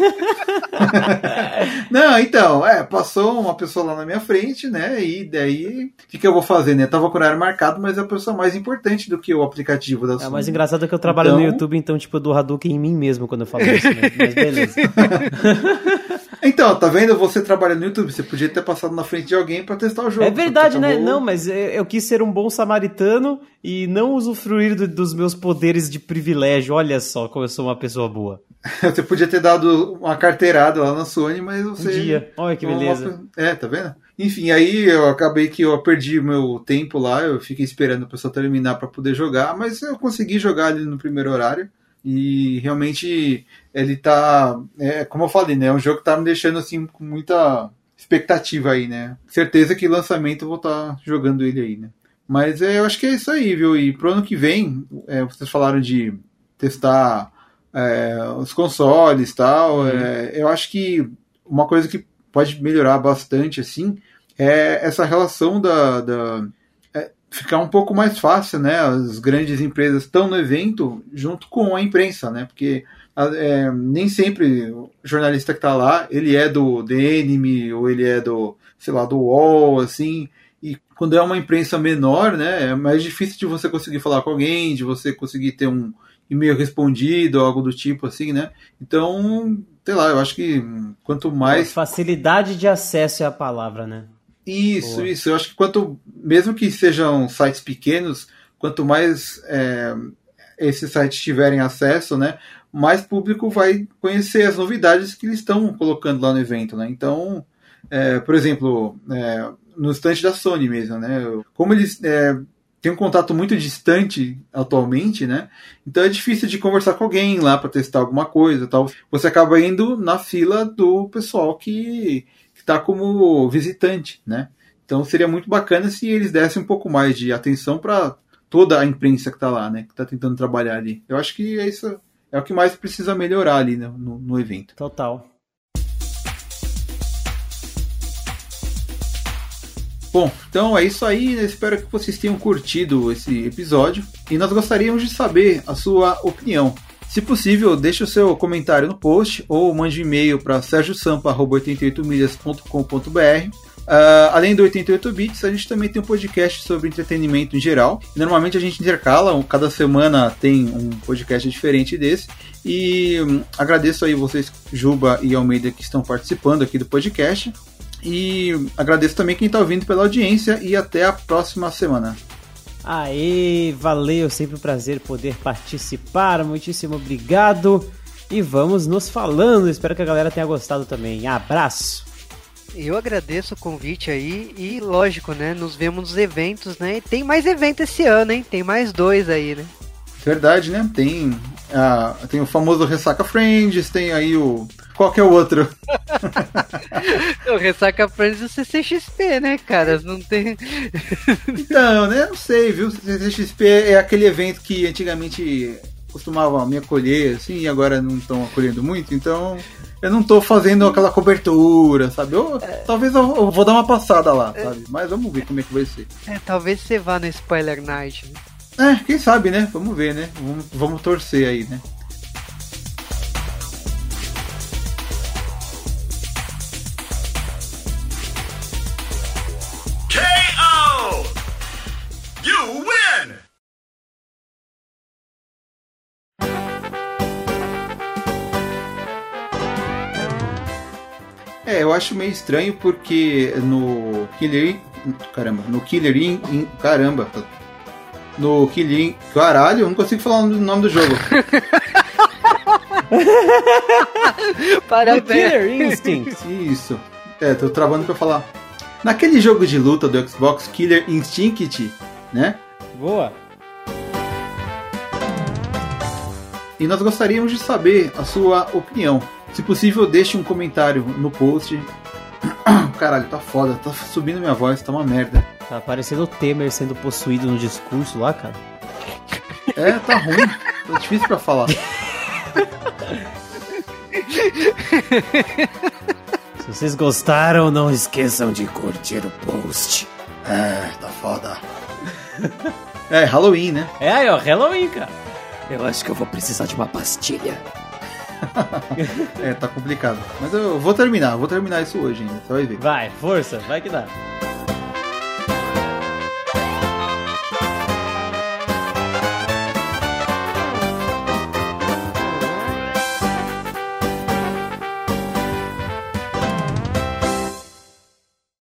Não, então, é, passou uma pessoa lá na minha frente, né? E daí, o que, que eu vou fazer, né? Tava com o horário marcado, mas é a pessoa mais importante do que o aplicativo da É, mais engraçado é que eu trabalho então... no YouTube, então, tipo, do Hadouken em mim mesmo quando eu falo isso, né? Mas beleza. Então, tá vendo? Você trabalha no YouTube, você podia ter passado na frente de alguém para testar o jogo. É verdade, né? Não, mas eu quis ser um bom samaritano e não usufruir do, dos meus poderes de privilégio. Olha só como eu sou uma pessoa boa. você podia ter dado uma carteirada lá na Sony, mas você. Um dia. Olha que beleza. É, tá vendo? Enfim, aí eu acabei que eu perdi meu tempo lá, eu fiquei esperando a pessoa terminar para poder jogar, mas eu consegui jogar ali no primeiro horário. E realmente ele tá. É, como eu falei, né? É um jogo que tá me deixando assim com muita expectativa aí, né? Certeza que lançamento eu vou estar tá jogando ele aí, né? Mas é, eu acho que é isso aí, viu? E pro ano que vem, é, vocês falaram de testar é, os consoles e tal. Uhum. É, eu acho que uma coisa que pode melhorar bastante, assim, é essa relação da, da ficar um pouco mais fácil, né? As grandes empresas estão no evento junto com a imprensa, né? Porque é, nem sempre o jornalista que está lá, ele é do Enemy ou ele é do, sei lá, do UOL, assim. E quando é uma imprensa menor, né? É mais difícil de você conseguir falar com alguém, de você conseguir ter um e-mail respondido, algo do tipo assim, né? Então, sei lá, eu acho que quanto mais. Facilidade de acesso é a palavra, né? Isso, Boa. isso. Eu acho que quanto, mesmo que sejam sites pequenos, quanto mais é, esses sites tiverem acesso, né, mais público vai conhecer as novidades que eles estão colocando lá no evento, né? Então, é, por exemplo, é, no estante da Sony mesmo, né? Como eles é, têm um contato muito distante atualmente, né? Então é difícil de conversar com alguém lá para testar alguma coisa, tal. Você acaba indo na fila do pessoal que está como visitante, né? Então seria muito bacana se eles dessem um pouco mais de atenção para toda a imprensa que está lá, né? Que está tentando trabalhar ali. Eu acho que é isso é o que mais precisa melhorar ali no, no, no evento. Total. Bom, então é isso aí. espero que vocês tenham curtido esse episódio e nós gostaríamos de saber a sua opinião. Se possível, deixe o seu comentário no post ou mande um e-mail para sergiosampa.88milhas.com.br. Uh, ah, além do 88 bits, a gente também tem um podcast sobre entretenimento em geral. Normalmente a gente intercala, cada semana tem um podcast diferente desse. E um, agradeço aí vocês, Juba e Almeida, que estão participando aqui do podcast. E agradeço também quem está ouvindo pela audiência e até a próxima semana. Aê, valeu, sempre um prazer poder participar, muitíssimo obrigado. E vamos nos falando, espero que a galera tenha gostado também. Abraço! Eu agradeço o convite aí e lógico, né? Nos vemos nos eventos, né? E tem mais evento esse ano, hein? Tem mais dois aí, né? Verdade, né? Tem, a, tem o famoso Ressaca Friends, tem aí o. Qual que é o outro? o Ressaca Friends e o CCXP, né, cara? Não tem. então, né? Não sei, viu? O CCXP é aquele evento que antigamente costumavam me acolher, assim, e agora não estão acolhendo muito, então eu não tô fazendo aquela cobertura, sabe? Eu, Talvez eu, eu vou dar uma passada lá, sabe? Mas vamos ver como é que vai ser. É, talvez você vá no Spoiler Night. Né? É, quem sabe, né? Vamos ver, né? Vamos, vamos torcer aí, né? KO! You win! É, eu acho meio estranho porque no Killer. Caramba, no Killer caramba. No Killer. In- Caralho, eu não consigo falar o nome do jogo. The Parabéns. Killer Instinct. Isso. É, tô travando pra falar. Naquele jogo de luta do Xbox Killer Instinct, né? Boa. E nós gostaríamos de saber a sua opinião. Se possível, deixe um comentário no post. Caralho, tá foda, tá subindo minha voz, tá uma merda. Tá parecendo o Temer sendo possuído no discurso lá, cara. É, tá ruim, tá difícil pra falar. Se vocês gostaram, não esqueçam de curtir o post. É, tá foda. É, Halloween, né? É aí, ó, Halloween, cara. Eu acho que eu vou precisar de uma pastilha. É, tá complicado. Mas eu vou terminar, vou terminar isso hoje ainda, você vai ver. Vai, força, vai que dá.